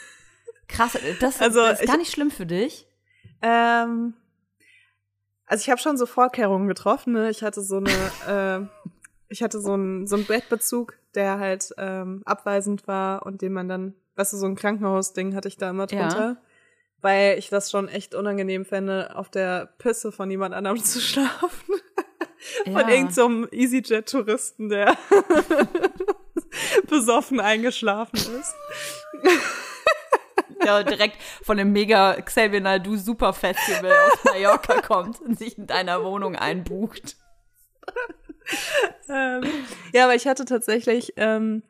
Krass, das, also, das ist gar nicht schlimm für dich. Ähm, also ich habe schon so Vorkehrungen getroffen. Ne? Ich hatte so eine, äh, ich hatte so einen so einen Bettbezug, der halt ähm, abweisend war und den man dann, weißt du, so ein Krankenhausding hatte ich da immer drunter. Ja. Weil ich das schon echt unangenehm fände, auf der Pisse von jemand anderem zu schlafen. Von ja. irgendeinem so EasyJet-Touristen, der besoffen eingeschlafen ist. ja, direkt von dem mega Xavier Naidu Super Festival aus Mallorca kommt und sich in deiner Wohnung einbucht. ähm, ja, aber ich hatte tatsächlich ähm,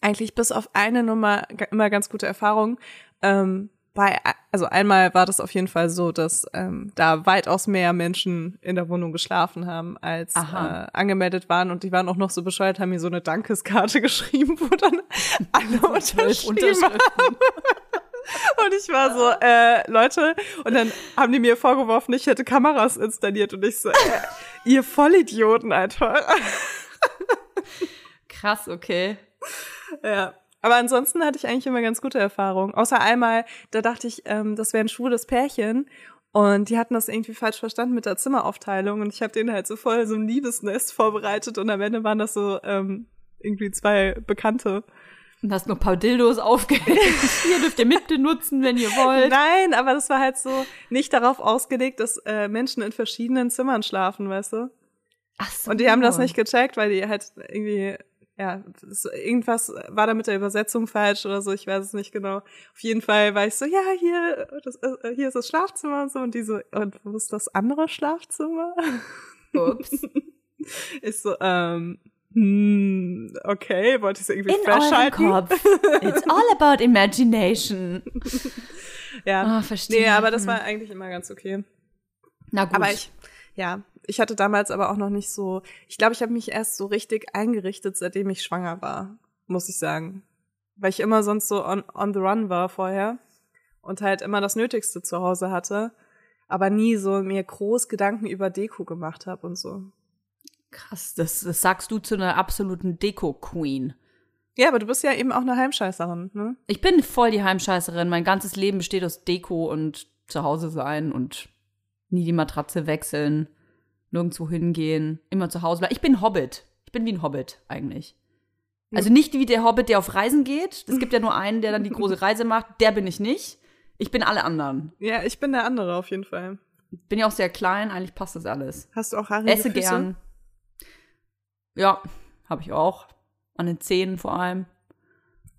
eigentlich bis auf eine Nummer immer ganz gute Erfahrungen. Ähm, bei, also einmal war das auf jeden Fall so, dass ähm, da weitaus mehr Menschen in der Wohnung geschlafen haben, als äh, angemeldet waren. Und die waren auch noch so bescheuert, haben mir so eine Dankeskarte geschrieben, wo dann alle unterschrieben haben. Und ich war so, äh, Leute, und dann haben die mir vorgeworfen, ich hätte Kameras installiert und ich so, äh, ihr Vollidioten einfach. Krass, okay. Ja. Aber ansonsten hatte ich eigentlich immer ganz gute Erfahrungen. Außer einmal, da dachte ich, ähm, das wäre ein schwules Pärchen. Und die hatten das irgendwie falsch verstanden mit der Zimmeraufteilung. Und ich habe denen halt so voll so ein Liebesnest vorbereitet. Und am Ende waren das so ähm, irgendwie zwei Bekannte. Und hast nur ein paar Dildos aufgehängt. Hier dürft ihr mitbenutzen, wenn ihr wollt. Nein, aber das war halt so nicht darauf ausgelegt, dass äh, Menschen in verschiedenen Zimmern schlafen, weißt du? Ach so. Und die haben das nicht gecheckt, weil die halt irgendwie ja, irgendwas war da mit der Übersetzung falsch oder so, ich weiß es nicht genau. Auf jeden Fall war ich so, ja, hier, das, äh, hier ist das Schlafzimmer und so und die so, und wo ist das andere Schlafzimmer? Ups. ich so, ähm, hm, okay, wollte ich es irgendwie In? Kopf. It's all about imagination. ja, oh, verstehe. Nee, aber das war eigentlich immer ganz okay. Na gut. Aber ich, ja, ich hatte damals aber auch noch nicht so, ich glaube, ich habe mich erst so richtig eingerichtet, seitdem ich schwanger war, muss ich sagen. Weil ich immer sonst so on, on the run war vorher und halt immer das Nötigste zu Hause hatte, aber nie so mir groß Gedanken über Deko gemacht habe und so. Krass, das, das sagst du zu einer absoluten Deko-Queen. Ja, aber du bist ja eben auch eine Heimscheißerin, ne? Ich bin voll die Heimscheißerin. Mein ganzes Leben besteht aus Deko und zu Hause sein und nie die Matratze wechseln nirgendwo hingehen, immer zu Hause bleiben. Ich bin Hobbit. Ich bin wie ein Hobbit eigentlich. Also nicht wie der Hobbit, der auf Reisen geht. Es gibt ja nur einen, der dann die große Reise macht. Der bin ich nicht. Ich bin alle anderen. Ja, ich bin der andere auf jeden Fall. Bin ja auch sehr klein, eigentlich passt das alles. Hast du auch Haare? Esse gern. Ja, habe ich auch. An den Zähnen vor allem.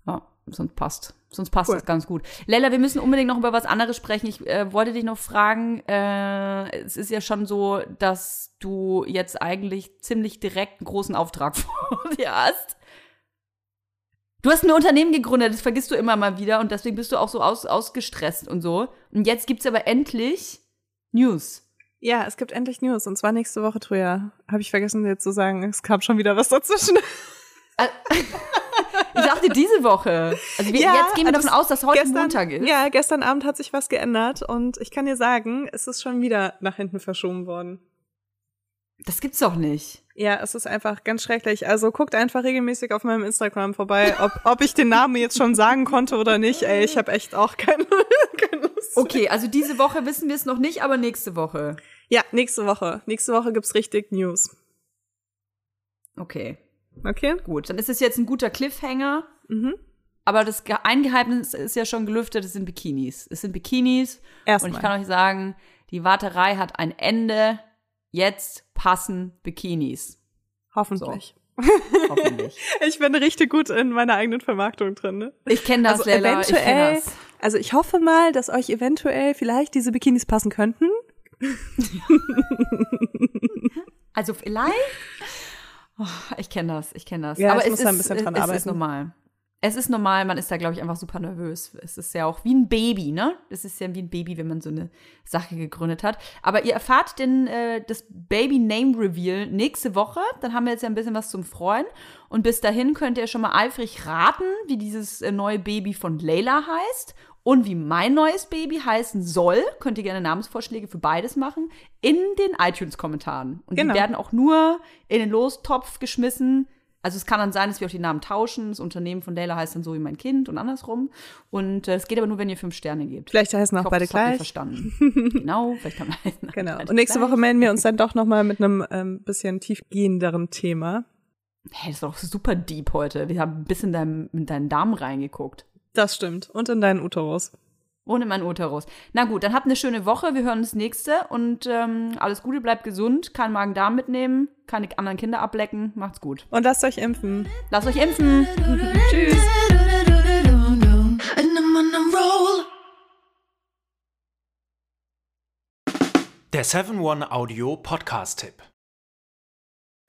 Ja, sonst passt. Sonst passt cool. das ganz gut. Lella, wir müssen unbedingt noch über was anderes sprechen. Ich äh, wollte dich noch fragen, äh, es ist ja schon so, dass du jetzt eigentlich ziemlich direkt einen großen Auftrag vor dir hast. Du hast ein Unternehmen gegründet, das vergisst du immer mal wieder und deswegen bist du auch so aus, ausgestresst und so. Und jetzt gibt's aber endlich News. Ja, es gibt endlich News und zwar nächste Woche, Troja. Habe ich vergessen dir zu sagen, es kam schon wieder was dazwischen. Dachte diese Woche. Also wir, Ja, jetzt gehen wir davon aus, dass heute gestern, Montag ist. Ja, gestern Abend hat sich was geändert und ich kann dir sagen, es ist schon wieder nach hinten verschoben worden. Das gibt's doch nicht. Ja, es ist einfach ganz schrecklich. Also guckt einfach regelmäßig auf meinem Instagram vorbei, ob, ob ich den Namen jetzt schon sagen konnte oder nicht. Ey, ich habe echt auch keine, keine Lust. Okay, also diese Woche wissen wir es noch nicht, aber nächste Woche. Ja, nächste Woche. Nächste Woche gibt's richtig News. Okay, Okay? gut. Dann ist es jetzt ein guter Cliffhanger. Mhm. Aber das Ge- ein Geheimnis ist ja schon gelüftet, es sind Bikinis. Es sind Bikinis. Und ich Erstmal. kann euch sagen, die Warterei hat ein Ende. Jetzt passen Bikinis. Hoffentlich. Hoffentlich. Ich bin richtig gut in meiner eigenen Vermarktung drin, ne? Ich kenne das, Also Leila. Ich kenn eventuell, das. also ich hoffe mal, dass euch eventuell vielleicht diese Bikinis passen könnten. Also vielleicht. Oh, ich kenne das, ich kenne das. Ja, Aber es muss ist, ein bisschen dran es ist arbeiten. normal. Es ist normal, man ist da, glaube ich, einfach super nervös. Es ist ja auch wie ein Baby, ne? Es ist ja wie ein Baby, wenn man so eine Sache gegründet hat. Aber ihr erfahrt den, äh, das Baby-Name-Reveal nächste Woche. Dann haben wir jetzt ja ein bisschen was zum Freuen. Und bis dahin könnt ihr schon mal eifrig raten, wie dieses äh, neue Baby von Layla heißt. Und wie mein neues Baby heißen soll, könnt ihr gerne Namensvorschläge für beides machen, in den iTunes-Kommentaren. Und Genau. die werden auch nur in den Lostopf geschmissen. Also es kann dann sein, dass wir auch die Namen tauschen. Das Unternehmen von Layla heißt dann so wie mein Kind und andersrum. Und äh, es geht aber nur, wenn ihr fünf Sterne gebt. Vielleicht heißen auch hoffe, beide das habt ihr gleich. verstanden. genau, vielleicht haben wir Genau. Und nächste gleich. Woche melden wir uns dann doch nochmal mit einem ähm, bisschen tiefgehenderen Thema. Hey, das war doch super deep heute. Wir haben ein bisschen in, deinem, in deinen Darm reingeguckt. Das stimmt. Und in deinen Uterus. Ohne meinen Uterus. Na gut, dann habt eine schöne Woche. Wir hören uns nächste. Und ähm, alles Gute, bleibt gesund. Kein Magen-Darm mitnehmen. Keine anderen Kinder ablecken. Macht's gut. Und lasst euch impfen. Lasst euch impfen. Tschüss. Der 7-One-Audio-Podcast-Tipp.